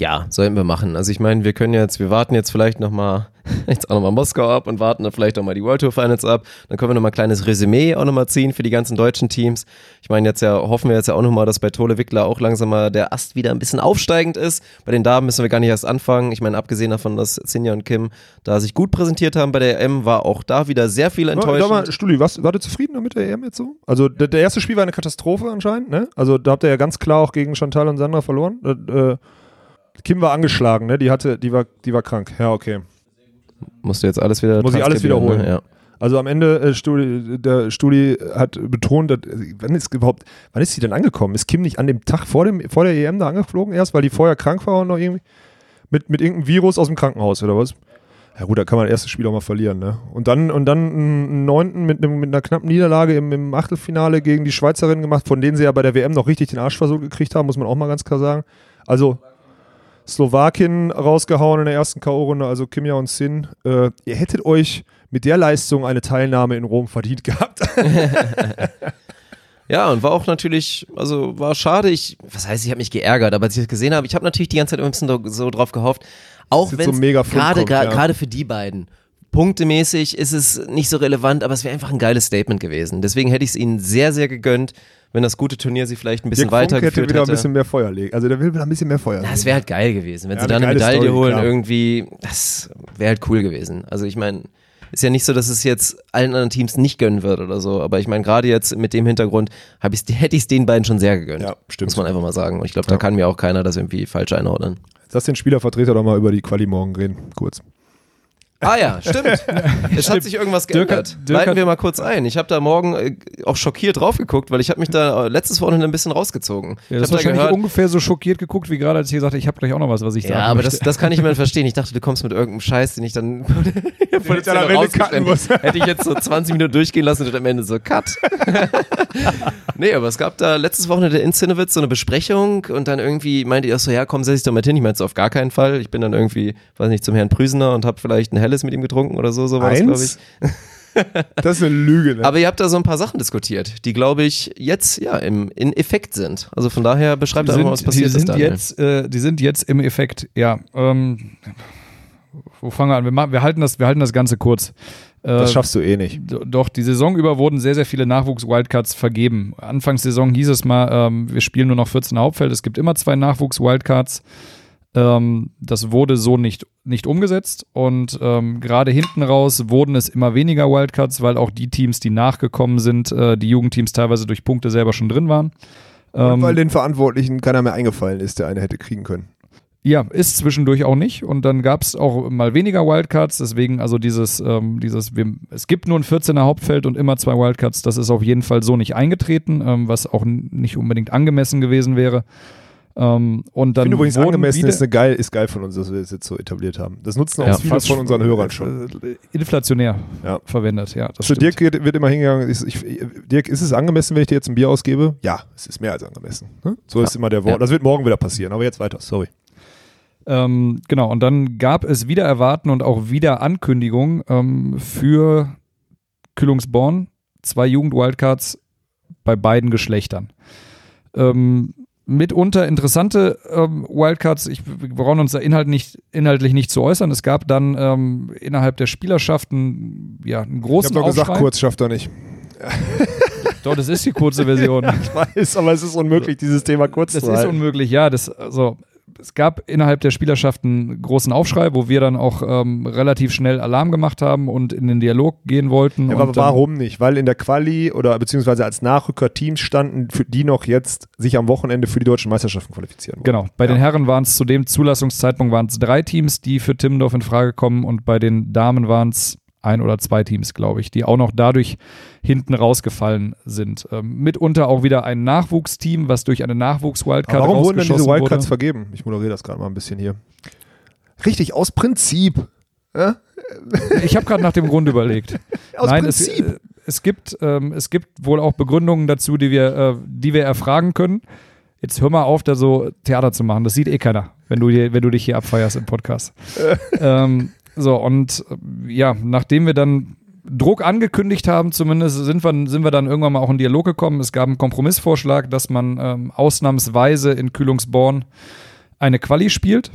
Ja, sollten wir machen. Also ich meine, wir können jetzt, wir warten jetzt vielleicht nochmal, jetzt auch nochmal Moskau ab und warten dann vielleicht auch mal die World Tour Finals ab. Dann können wir nochmal ein kleines Resümee auch nochmal ziehen für die ganzen deutschen Teams. Ich meine, jetzt ja, hoffen wir jetzt ja auch nochmal, dass bei Tole Wickler auch langsam mal der Ast wieder ein bisschen aufsteigend ist. Bei den Damen müssen wir gar nicht erst anfangen. Ich meine, abgesehen davon, dass Sinja und Kim da sich gut präsentiert haben bei der EM, war auch da wieder sehr viel. Sag mal, Stuli, was, war du zufrieden damit der EM jetzt so? Also der, der erste Spiel war eine Katastrophe anscheinend, ne? Also da habt ihr ja ganz klar auch gegen Chantal und Sandra verloren. Äh, äh, Kim war angeschlagen, ne? Die hatte, die war, die war krank. Ja, okay. Musst du jetzt alles wieder Muss ich alles wiederholen. Ne? Ja. Also am Ende, äh, Stuli, der Stuli hat betont, dass, wann ist überhaupt, wann ist sie denn angekommen? Ist Kim nicht an dem Tag vor, dem, vor der EM da angeflogen erst, weil die vorher krank war und noch irgendwie mit, mit irgendeinem Virus aus dem Krankenhaus oder was? Ja gut, da kann man das erste Spiel auch mal verlieren, ne? Und dann, und dann einen neunten mit, einem, mit einer knappen Niederlage im, im Achtelfinale gegen die Schweizerinnen gemacht, von denen sie ja bei der WM noch richtig den Arsch versucht gekriegt haben, muss man auch mal ganz klar sagen. Also Slowakin rausgehauen in der ersten K.O.-Runde, also Kimja und Sin. Äh, ihr hättet euch mit der Leistung eine Teilnahme in Rom verdient gehabt. Ja, und war auch natürlich, also war schade. Ich, was heißt, ich habe mich geärgert, aber als ich das gesehen habe, ich habe natürlich die ganze Zeit immer ein bisschen so- drauf gehofft. Auch wenn so gerade ja. gerade für die beiden punktemäßig ist es nicht so relevant, aber es wäre einfach ein geiles Statement gewesen. Deswegen hätte ich es ihnen sehr, sehr gegönnt, wenn das gute Turnier sie vielleicht ein bisschen Dirk Funk hätte weitergeführt wieder hätte. ein bisschen mehr Feuer legen. Also der will wieder ein bisschen mehr Feuer. Ja, es wäre halt geil gewesen, wenn Ja, sie eine dann eine Medaille Story, holen klar. irgendwie. Das wäre halt cool gewesen. Also ich meine, ist ja nicht so, dass es jetzt allen anderen Teams nicht gönnen wird oder so, aber ich meine, gerade jetzt mit dem Hintergrund hab ich's, hätte ich es den beiden schon sehr gegönnt. Ja, stimmt. Muss man einfach mal sagen. Und ich glaube, da Ja. kann mir auch keiner das irgendwie falsch einordnen. Lass den Spielervertreter doch mal über die Quali morgen reden, kurz. Ah ja, stimmt. es hat sich irgendwas geändert. Dirk Leiten wir mal kurz ein. Ich habe da morgen äh, auch schockiert drauf geguckt, weil ich habe mich da äh, letztes Wochenende ein bisschen rausgezogen. Ja, ich das habe wahrscheinlich gehört, ungefähr so schockiert geguckt, wie gerade als ich gesagt habe, ich habe gleich auch noch was, was ich sagen Ja, aber das, das kann ich mir verstehen. Ich dachte, du kommst mit irgendeinem Scheiß, den ich dann von der Welle muss. Hätte ich jetzt so 20 Minuten durchgehen lassen und am Ende so Cut. nee, aber es gab da letztes Wochenende in Zinnewitz so eine Besprechung und dann irgendwie meinte ich auch so, ja, komm, setz dich doch mal hin. Ich meinte auf gar keinen Fall. Ich bin dann irgendwie, weiß nicht, zum Herrn Prüsener und habe vielleicht ein Helles mit ihm getrunken oder so, so war das, glaube ich. Eins? Das ist eine Lüge, ne? Aber ihr habt da so ein paar Sachen diskutiert, die, glaube ich, jetzt ja im, in Effekt sind. Also von daher beschreibt die einfach mal, was die passiert ist. sind Daniel. jetzt, äh, die sind jetzt im Effekt, ja. Ähm, wo fangen wir an? Wir, machen, wir, halten das, wir halten das Ganze kurz. Das schaffst du eh nicht. Do- Doch, die Saison über wurden sehr, sehr viele Nachwuchs-Wildcards vergeben. Anfangssaison hieß es mal, ähm, wir spielen nur noch 14 Hauptfeld, es gibt immer zwei Nachwuchs-Wildcards. Ähm, das wurde so nicht, nicht umgesetzt und ähm, gerade hinten raus wurden es immer weniger Wildcards, weil auch die Teams, die nachgekommen sind, äh, die Jugendteams teilweise durch Punkte selber schon drin waren. Ähm, weil den Verantwortlichen keiner mehr eingefallen ist, der eine hätte kriegen können. Ja, ist zwischendurch auch nicht. Und dann gab es auch mal weniger Wildcards. Deswegen, also dieses, ähm, dieses, wir, es gibt nur ein 14er Hauptfeld und immer zwei Wildcards. Das ist auf jeden Fall so nicht eingetreten, ähm, was auch nicht unbedingt angemessen gewesen wäre. Ähm, und Ich dann finde übrigens angemessen ist, eine geil, ist geil von uns, dass wir das jetzt so etabliert haben. Das nutzen auch Ja, viele von unseren Hörern schon. äh, inflationär Ja. verwendet. Ja, das Zu stimmt. Dirk geht- wird immer hingegangen, ist, ich, Dirk, ist es angemessen, wenn ich dir jetzt ein Bier ausgebe? Ja, es ist mehr als angemessen. Ne? So ist immer der Wort. Ja. Das wird morgen wieder passieren, aber jetzt weiter, sorry. Ähm, genau, und dann gab es wieder Erwarten und auch wieder Ankündigungen ähm, für Kühlungsborn, zwei Jugend-Wildcards bei beiden Geschlechtern. Ähm, mitunter interessante ähm, Wildcards. Ich, wir brauchen uns da inhalt nicht, inhaltlich nicht zu äußern. Es gab dann ähm, innerhalb der Spielerschaften ja, einen Ich großen habe doch gesagt, kurz schafft er nicht. Doch, das ist die kurze Version. Ich weiß, aber es ist unmöglich, dieses Thema kurz Das zu ist halten. unmöglich, ja. Das, also, es gab innerhalb der Spielerschaften einen großen Aufschrei, wo wir dann auch ähm, relativ schnell Alarm gemacht haben und in den Dialog gehen wollten. Ja, aber warum nicht? Weil in der Quali oder beziehungsweise als Nachrücker Teams standen, für die noch jetzt sich am Wochenende für die deutschen Meisterschaften qualifizieren wollen. Genau. Bei den Ja. Herren waren es zu dem Zulassungszeitpunkt waren es drei Teams, die für Timmendorf in Frage kommen und bei den Damen waren es ein oder zwei Teams, glaube ich, die auch noch dadurch hinten rausgefallen sind. Ähm, mitunter auch wieder ein Nachwuchsteam, was durch eine Nachwuchs-Wildcard warum wurden denn diese Wildcards wurde. vergeben? Ich moderiere das gerade mal ein bisschen hier. Richtig, aus Prinzip. Ja? Ich habe gerade nach dem Grund überlegt. Aus Nein, es, Prinzip. äh, es, gibt, ähm, es gibt wohl auch Begründungen dazu, die wir, äh, die wir erfragen können. Jetzt hör mal auf, da so Theater zu machen. Das sieht eh keiner, wenn du, dir, wenn du dich hier abfeierst im Podcast. ähm, so, und äh, ja, nachdem wir dann Druck angekündigt haben, zumindest sind wir, sind wir dann irgendwann mal auch in Dialog gekommen. Es gab einen Kompromissvorschlag, dass man ähm, ausnahmsweise in Kühlungsborn eine Quali spielt.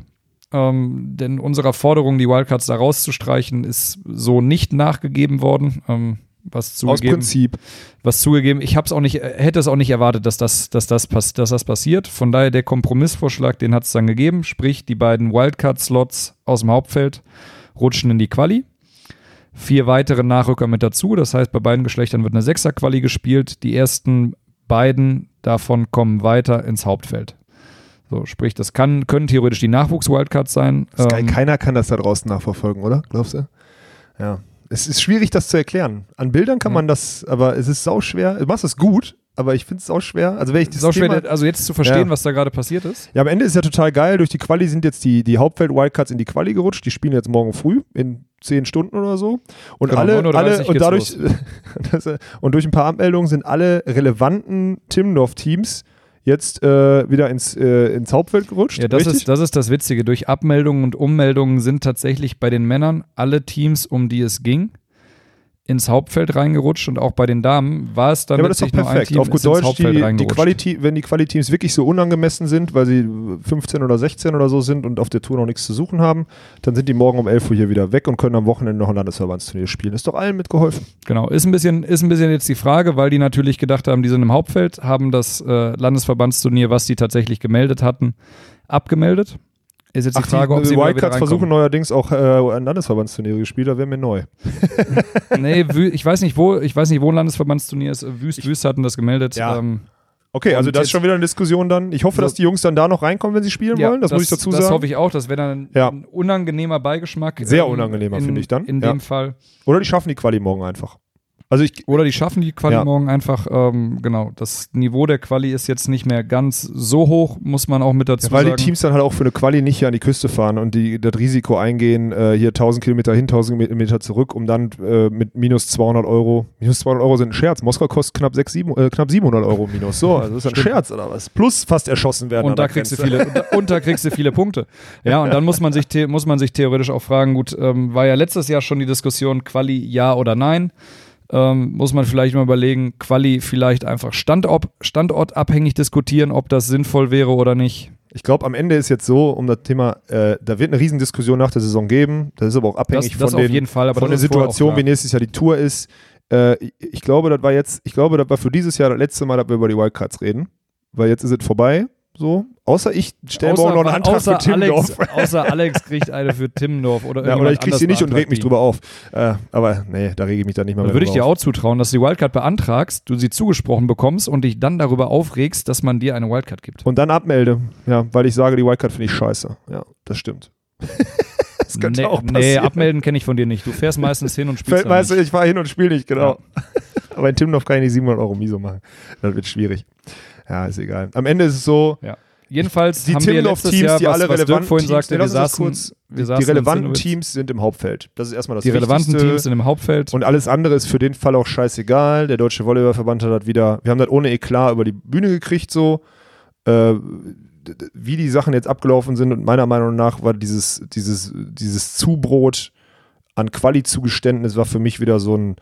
Ähm, denn unserer Forderung, die Wildcards da rauszustreichen, ist so nicht nachgegeben worden. Ähm, was aus zugegeben, Prinzip. was zugegeben. Ich habe es auch nicht, hätte es auch nicht erwartet, dass das, dass das, dass das passiert. Von daher der Kompromissvorschlag, den hat es dann gegeben. Sprich, die beiden Wildcard-Slots aus dem Hauptfeld rutschen in die Quali. Vier weitere Nachrücker mit dazu. Das heißt, bei beiden Geschlechtern wird eine Sechser-Quali gespielt. Die ersten beiden davon kommen weiter ins Hauptfeld. So, sprich, das kann, können theoretisch die Nachwuchs-Wildcards sein. Ähm, Keiner kann das da draußen nachverfolgen, oder? Glaubst du? Ja. Es ist schwierig, das zu erklären. An Bildern kann Ja. man das, aber es ist sau schwer. Du machst es gut, aber ich finde es auch schwer. Also wenn ich ist das auch schwer, Thema, also jetzt zu verstehen, Ja. was da gerade passiert ist. Ja, am Ende ist ja total geil. Durch die Quali sind jetzt die, die Hauptfeld-Wildcards in die Quali gerutscht. Die spielen jetzt morgen früh in zehn Stunden oder so. Und Genau, alle, 9.30 Uhr alle und dadurch das, und durch ein paar Abmeldungen sind alle relevanten Timmendorf-Teams jetzt äh, wieder ins, äh, ins Hauptfeld gerutscht. Ja, das richtig? ist, das ist das Witzige. Durch Abmeldungen und Ummeldungen sind tatsächlich bei den Männern alle Teams, um die es ging, ins Hauptfeld reingerutscht und auch bei den Damen war es dann ja, aber das ist doch perfekt. Team Auf gut Deutsch, Hauptfeld die, die. Quality, wenn die Quali-Teams wirklich so unangemessen sind, weil sie 15 oder 16 oder so sind und auf der Tour noch nichts zu suchen haben, dann sind die morgen um 11 Uhr hier wieder weg und können am Wochenende noch ein Landesverbandsturnier spielen. Ist doch allen mitgeholfen. Genau, ist ein, bisschen, ist ein bisschen jetzt die Frage, weil die natürlich gedacht haben, die sind im Hauptfeld, haben das äh, Landesverbandsturnier, was die tatsächlich gemeldet hatten, abgemeldet. Ist jetzt die Frage, ob sie Wildcards versuchen neuerdings auch äh, ein Landesverbandsturnier gespielt, da wäre mir neu. Nee, ich weiß nicht, wo, ich weiß nicht, wo ein Landesverbandsturnier ist. Wüst, Wüst hatten das gemeldet. Ja. Ähm, Okay, also das ist schon wieder eine Diskussion dann. Ich hoffe, dass die Jungs dann da noch reinkommen, wenn sie spielen wollen. Das, muss ich dazu Das sagen. hoffe ich auch. Das wäre dann ein, Ja. ein unangenehmer Beigeschmack. Sehr ähm, unangenehmer, in- finde ich dann. In Ja. dem Fall. Oder die schaffen die Quali morgen einfach. Also ich, Oder die schaffen die Quali Ja. morgen einfach. Ähm, genau. Das Niveau der Quali ist jetzt nicht mehr ganz so hoch, muss man auch mit dazu Ja, weil sagen. die Teams dann halt auch für eine Quali nicht hier an die Küste fahren und die das Risiko eingehen, äh, hier 1000 Kilometer hin, 1000 Kilometer zurück, um dann äh, mit minus 200 Euro, minus 200 Euro sind ein Scherz. Moskau kostet knapp, 6, 7, äh, knapp 700 Euro minus. So, also das ist ein Scherz oder was? Plus fast erschossen werden. und da kriegst du viele, und da, und da kriegst du viele Punkte. Ja, und dann muss man sich, muss man sich theoretisch auch fragen, gut, ähm, war ja letztes Jahr schon die Diskussion, Quali ja oder nein. Ähm, muss man vielleicht mal überlegen, Quali vielleicht einfach Standort, standortabhängig diskutieren, ob das sinnvoll wäre oder nicht. Ich glaube, am Ende ist jetzt so, um das Thema, äh, da wird eine Riesendiskussion nach der Saison geben. Das ist aber auch abhängig Das, das von auf den, Fall, von der das Situation, wie nächstes Jahr die Tour ist. Äh, ich, ich glaube, das war jetzt, ich glaube, das war für dieses Jahr das letzte Mal, dass wir über die Wildcards reden. Weil jetzt ist es vorbei. So. Außer ich stelle morgen noch einen Antrag außer für Timmendorf. Alex, außer Alex kriegt eine für Timmendorf oder Ja, oder ich krieg sie nicht und reg mich drüber auf. Äh, aber nee, da rege ich mich dann nicht mehr Dann würde ich dir auch zutrauen, dass du die Wildcard beantragst, du sie zugesprochen bekommst und dich dann darüber aufregst, dass man dir eine Wildcard gibt. Und dann abmelde. Ja, weil ich sage, die Wildcard finde ich scheiße. Ja, das stimmt. das könnte nee, auch nee, passieren. abmelden kenne ich von dir nicht. Du fährst meistens hin und spielst meist, nicht. ich fahre hin und spiele nicht, genau. Aber in Timdorf kann ich nicht 700 Euro Miso machen. Das wird schwierig. Ja, ist egal. Am Ende ist es so, Ja. Jedenfalls die haben wir letztes Timmendorf-Teams, Jahr, die was, alle was Dirk relevanten vorhin Teams, sagte, nee, wir saßen, kurz, wir die, saßen die relevanten. Teams sind im Hauptfeld. Das ist erstmal das die relevanten Wichtigste. Teams sind im Hauptfeld. Und alles andere ist für den Fall auch scheißegal. Der Deutsche Volleyballverband hat das wieder, wir haben das ohne Eklat über die Bühne gekriegt, so. Äh, wie die Sachen jetzt abgelaufen sind und meiner Meinung nach war dieses, dieses, dieses Zubrot an Quali-Zugeständnis war für mich wieder so ein,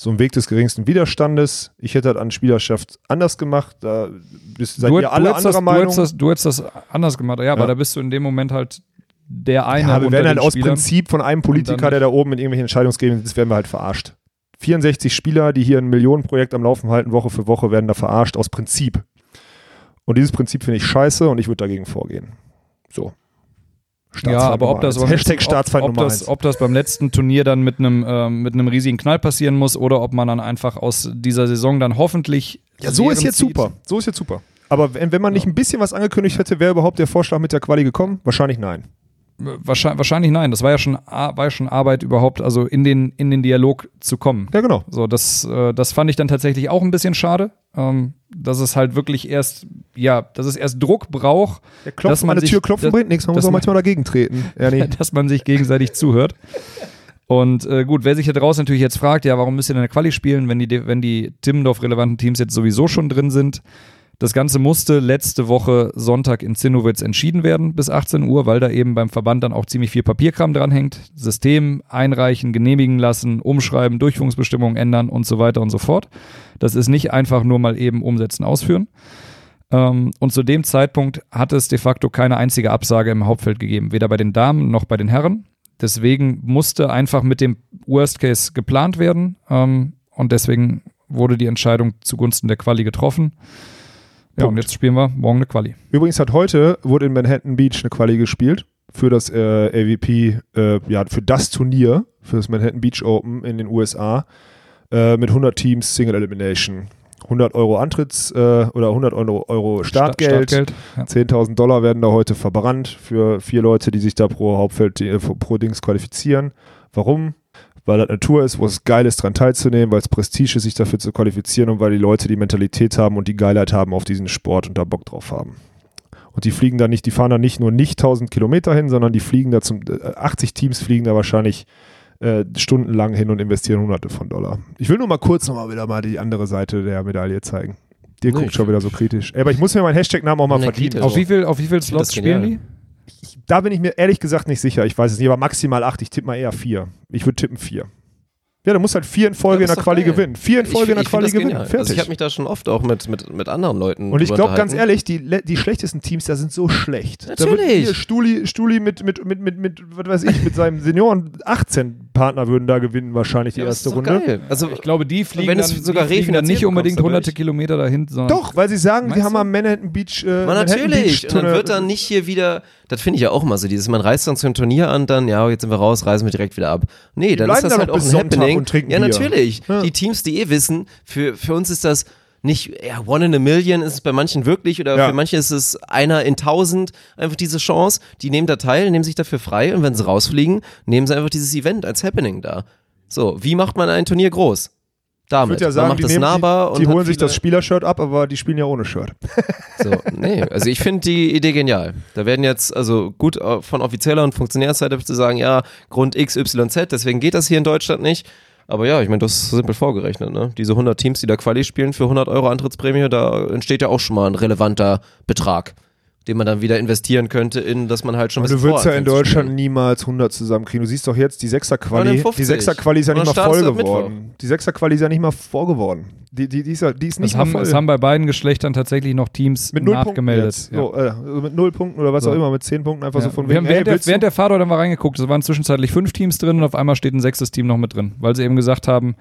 so ein Weg des geringsten Widerstandes. Ich hätte das an Spielerschaft anders gemacht. Da bist, seid du, ihr alle du, anderer das, du, Meinung. hättest das, du hättest das anders gemacht. Ja, aber da bist du in dem Moment halt der eine ja, wir werden halt aus Spielern. Prinzip von einem Politiker, der da oben in irgendwelchen Entscheidungsgremien sitzt, werden wir halt verarscht. 64 Spieler, die hier ein Millionenprojekt am Laufen halten, Woche für Woche, werden da verarscht aus Prinzip. Und dieses Prinzip finde ich scheiße und ich würde dagegen vorgehen. So. Ja, aber ob das, beim Hashtag letzten- Staatsfeind ob, ob, das, ob das beim letzten Turnier dann mit einem ähm, mit einem riesigen Knall passieren muss oder ob man dann einfach aus dieser Saison dann hoffentlich Ja, so ist jetzt zieht. super. So ist jetzt super. Aber wenn, wenn man nicht ein bisschen was angekündigt hätte, wäre überhaupt der Vorschlag mit der Quali gekommen? Wahrscheinlich nein. Wahrscheinlich, wahrscheinlich nein. Das war ja schon war ja schon Arbeit überhaupt, also in den in den Dialog zu kommen. Ja, genau. So, das, äh, das fand ich dann tatsächlich auch ein bisschen schade, ähm, dass es halt wirklich erst, ja, dass es erst Druck braucht, Der Klopfen Dass man an der Tür klopfen dass- bringt nichts. Man muss auch man- manchmal dagegen treten. Ja, nee. dass man sich gegenseitig zuhört. Und äh, gut, wer sich da draußen natürlich jetzt fragt, ja, warum müsst ihr denn eine Quali spielen, wenn die, wenn die Timmendorf-relevanten Teams jetzt sowieso schon drin sind? Das Ganze musste letzte Woche Sonntag in Zinnowitz entschieden werden bis 18 Uhr, weil da eben beim Verband dann auch ziemlich viel Papierkram dranhängt. System einreichen, genehmigen lassen, umschreiben, Durchführungsbestimmungen ändern und so weiter und so fort. Das ist nicht einfach nur mal eben umsetzen, ausführen. Ähm, und zu dem Zeitpunkt hat es de facto keine einzige Absage im Hauptfeld gegeben, weder bei den Damen noch bei den Herren. Deswegen musste einfach mit dem Worst Case geplant werden ähm, und deswegen wurde die Entscheidung zugunsten der Quali getroffen. Ja, und jetzt spielen wir morgen eine Quali. Übrigens hat heute, wurde in Manhattan Beach eine Quali gespielt für das äh, AVP, äh, ja, für das Turnier, für das Manhattan Beach Open in den USA äh, mit 100 Teams Single Elimination. 100 Euro Antritts- äh, oder 100 Euro, Euro Startgeld. Startgeld. Ja. 10.000 Dollar werden da heute verbrannt für vier Leute, die sich da pro Hauptfeld, äh, pro Dings qualifizieren. Warum? Weil das eine Tour ist, wo es geil ist, dran teilzunehmen, weil es Prestige ist, sich dafür zu qualifizieren und weil die Leute die Mentalität haben und die Geilheit haben auf diesen Sport und da Bock drauf haben. Und die fliegen da nicht, die fahren da nicht nur nicht 1000 Kilometer hin, sondern die fliegen da zum, äh, 80 Teams fliegen da wahrscheinlich äh, stundenlang hin und investieren hunderte von Dollar. Ich will nur mal kurz nochmal wieder mal die andere Seite der Medaille zeigen. Dir Nee, guckt schon wieder so kritisch. Ey, aber ich muss mir meinen Hashtag-Namen auch mal verdienen. Auf, wie viel, auf wie viel Slots das spielen die? Da bin ich mir ehrlich gesagt nicht sicher. Ich weiß es nicht, aber maximal acht. Ich tippe mal eher vier. Ich würde tippen vier. Ja, du musst halt vier in Folge Ja, in der Quali geil. gewinnen. Vier in Ich- Folge in der ich Quali gewinnen. Fertig. Also ich habe mich da schon oft auch mit, mit, mit anderen Leuten und ich glaube ganz ehrlich, die, die schlechtesten Teams da sind so schlecht. Da wird Natürlich. hier Stuli, Stuli mit, mit, mit, mit, mit, was weiß ich, mit seinem Senioren 18 Partner würden da gewinnen wahrscheinlich die Ja, erste Runde. geil. Also Ich glaube, die fliegen wenn dann, es sogar die fliegen dann nicht unbedingt bekommst hunderte. Kilometer dahin, sondern Doch, weil sie sagen, wir haben am Manhattan Beach. Äh, Man, Manhattan natürlich. Beach Und dann wird dann nicht hier wieder, das finde ich ja auch immer so, dieses, man reist dann zu einem Turnier an, dann, ja, jetzt sind wir raus, reisen wir direkt wieder ab. Nee, dann bleiben ist das da halt auch ein Sonntag Happening. ja, natürlich. Ja. Die Teams, die eh wissen, für, für uns ist das nicht, ja, one in a million ist es bei manchen wirklich oder Ja. für manche ist es einer in tausend einfach diese Chance. Die nehmen da teil, nehmen sich dafür frei und wenn sie rausfliegen, nehmen sie einfach dieses Event als Happening da. So, wie macht man ein Turnier groß? Ich Damit. würde ja man sagen, macht die, das nehmen, nahbar die, die holen sich das Spielershirt ab, aber die spielen ja ohne Shirt. so, nee, also ich finde die Idee genial. Da werden jetzt, also gut äh, von offizieller und Funktionärseite zu sagen, ja, Grund XYZ, deswegen geht das hier in Deutschland nicht. Aber ja, ich meine, das ist simpel vorgerechnet, ne? Diese 100 Teams, die da Quali spielen für 100 Euro Antrittsprämie, da entsteht ja auch schon mal ein relevanter Betrag, den man dann wieder investieren könnte in, dass man halt schon ein Aber du würdest ja in Deutschland niemals 100 zusammenkriegen. Du siehst doch jetzt, die Sechser-Quali, 59. die Sechser-Quali ist ja nicht mal voll geworden. Die Sechser-Quali ist ja nicht mal voll geworden. Die, die, die, ist, ja, die ist nicht es mal haben, voll. es haben bei beiden Geschlechtern tatsächlich noch Teams mit nachgemeldet. Ja. So, äh, also mit null Punkten oder was So. auch immer, mit zehn Punkten einfach Ja. so von wir wegen, haben während, der, willst du- während der Fahrt dann mal reingeguckt, es waren zwischenzeitlich fünf Teams drin und auf einmal steht ein sechstes Team noch mit drin, weil sie eben gesagt haben,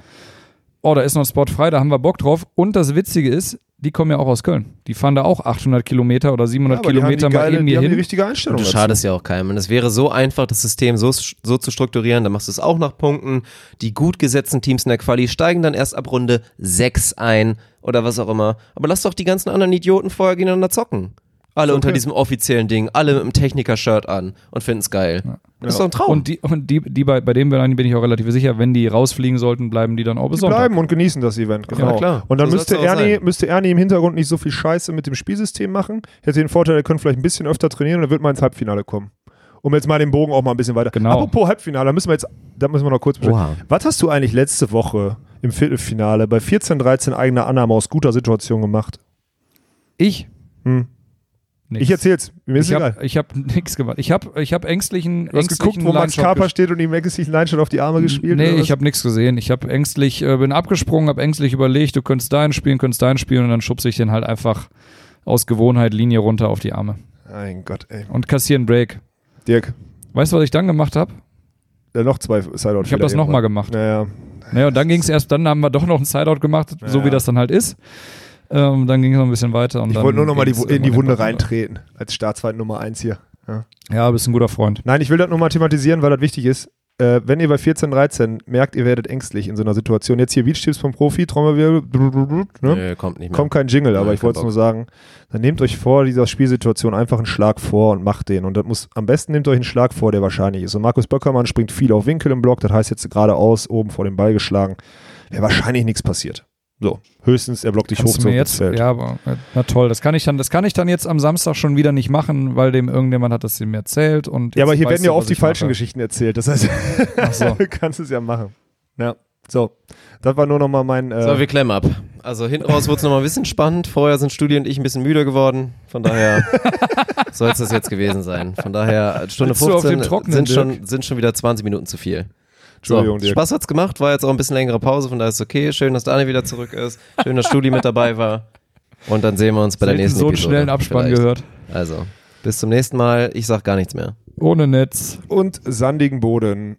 oh, da ist noch ein Spot frei, da haben wir Bock drauf. Und das Witzige ist, die kommen ja auch aus Köln. Die fahren da auch 800 Kilometer oder 700 aber die haben die Kilometer mal geile- eben hier haben die hin. richtige Einstellung Und du dazu. schadest ja auch keinem. Und es wäre so einfach, das System so, so zu strukturieren, dann machst du es auch nach Punkten. Die gut gesetzten Teams in der Quali steigen dann erst ab Runde 6 ein oder was auch immer. Aber lass doch die ganzen anderen Idioten vorher gegeneinander zocken. Alle Ist unter okay. diesem offiziellen Ding, alle mit einem Techniker-Shirt an und finden es geil. Das ist doch ein Traum. Und die, und die, die bei, bei dem bin ich auch relativ sicher, wenn die rausfliegen sollten, bleiben die dann auch Die bis Sonntag. bleiben und genießen das Event, genau. Ja, klar. Und dann So müsste, Ernie, sein. müsste Ernie im Hintergrund nicht so viel Scheiße mit dem Spielsystem machen. Hätte den Vorteil, er könnte vielleicht ein bisschen öfter trainieren und dann wird mal ins Halbfinale kommen. Um jetzt mal den Bogen auch mal ein bisschen weiter. Genau. Apropos Halbfinale, da müssen wir jetzt, da müssen wir noch kurz besprechen. Oha. Was hast du eigentlich letzte Woche im Viertelfinale bei 14-13 eigener Annahme aus guter Situation gemacht? Ich? Hm. Nix. Ich erzähl's. Mir ist ich egal. habe ich hab nichts gemacht. Ich habe ich hab ängstlichen, Du hast geguckt, wo Max ges- steht und ihm ängstlichen Line-Shot auf die Arme gespielt Nee, ich habe nichts gesehen. Ich habe ängstlich, äh, bin abgesprungen, habe ängstlich überlegt, du könntest dahin spielen, könntest dahin spielen und dann schubse ich den halt einfach aus Gewohnheit Linie runter auf die Arme Mein Gott, ey. und kassiere einen Break. Dirk, Weißt du, was ich dann gemacht habe? ja, noch zwei Sideout. Ich habe das nochmal gemacht. Naja, Naja, und dann ging es erst, dann haben wir doch noch einen Sideout gemacht, so Ja. wie das dann halt ist. Ähm, dann ging es noch ein bisschen weiter. Und ich wollte nur nochmal die, ging's in die Wunde reintreten. Als Staatsfeind Nummer eins hier. Ja. Ja, bist ein guter Freund. Nein, ich will das nochmal thematisieren, weil das wichtig ist. Äh, wenn ihr bei 14, 13 merkt, ihr werdet ängstlich in so einer Situation, jetzt hier Beach-Tipps vom Profi, Trommelwirbel, ne? Nö, kommt nicht mehr. kommt kein Jingle, aber Nein, ich wollte es nur sagen, dann nehmt euch vor dieser Spielsituation einfach einen Schlag vor und macht den. Und das muss, am besten nehmt euch einen Schlag vor, der wahrscheinlich ist. Und Markus Böckermann springt viel auf Winkel im Block, das heißt jetzt geradeaus, oben vor dem Ball geschlagen. Wäre wahrscheinlich nichts passiert. So, höchstens er blockt dich hoch Kannst mir ins jetzt, Feld. ja, aber, äh, na toll, das kann ich dann, das kann ich dann jetzt am Samstag schon wieder nicht machen, weil dem irgendjemand hat das ihm erzählt und Ja, aber hier werden ja oft die falschen mache. Geschichten erzählt. Das heißt, so. du kannst es ja machen. Ja, so. Das war nur nochmal mein. Äh, So, wir klemmen ab. Also hinten raus wurde es nochmal ein bisschen spannend. Vorher sind Studi und ich ein bisschen müde geworden. Von daher soll es das jetzt gewesen sein. Von daher, Stunde auf 15 dem Trockenen, sind schon, sind schon wieder 20 Minuten zu viel. Entschuldigung, so, Dirk. Spaß hat's gemacht, war jetzt auch ein bisschen längere Pause, von daher ist es okay. Schön, dass Dani wieder zurück ist. Schön, dass Studi mit dabei war. Und dann sehen wir uns bei der nächsten so einen Episode. schnellen Abspann vielleicht. gehört. Also, bis zum nächsten Mal. Ich sag gar nichts mehr. Ohne Netz. und sandigen Boden.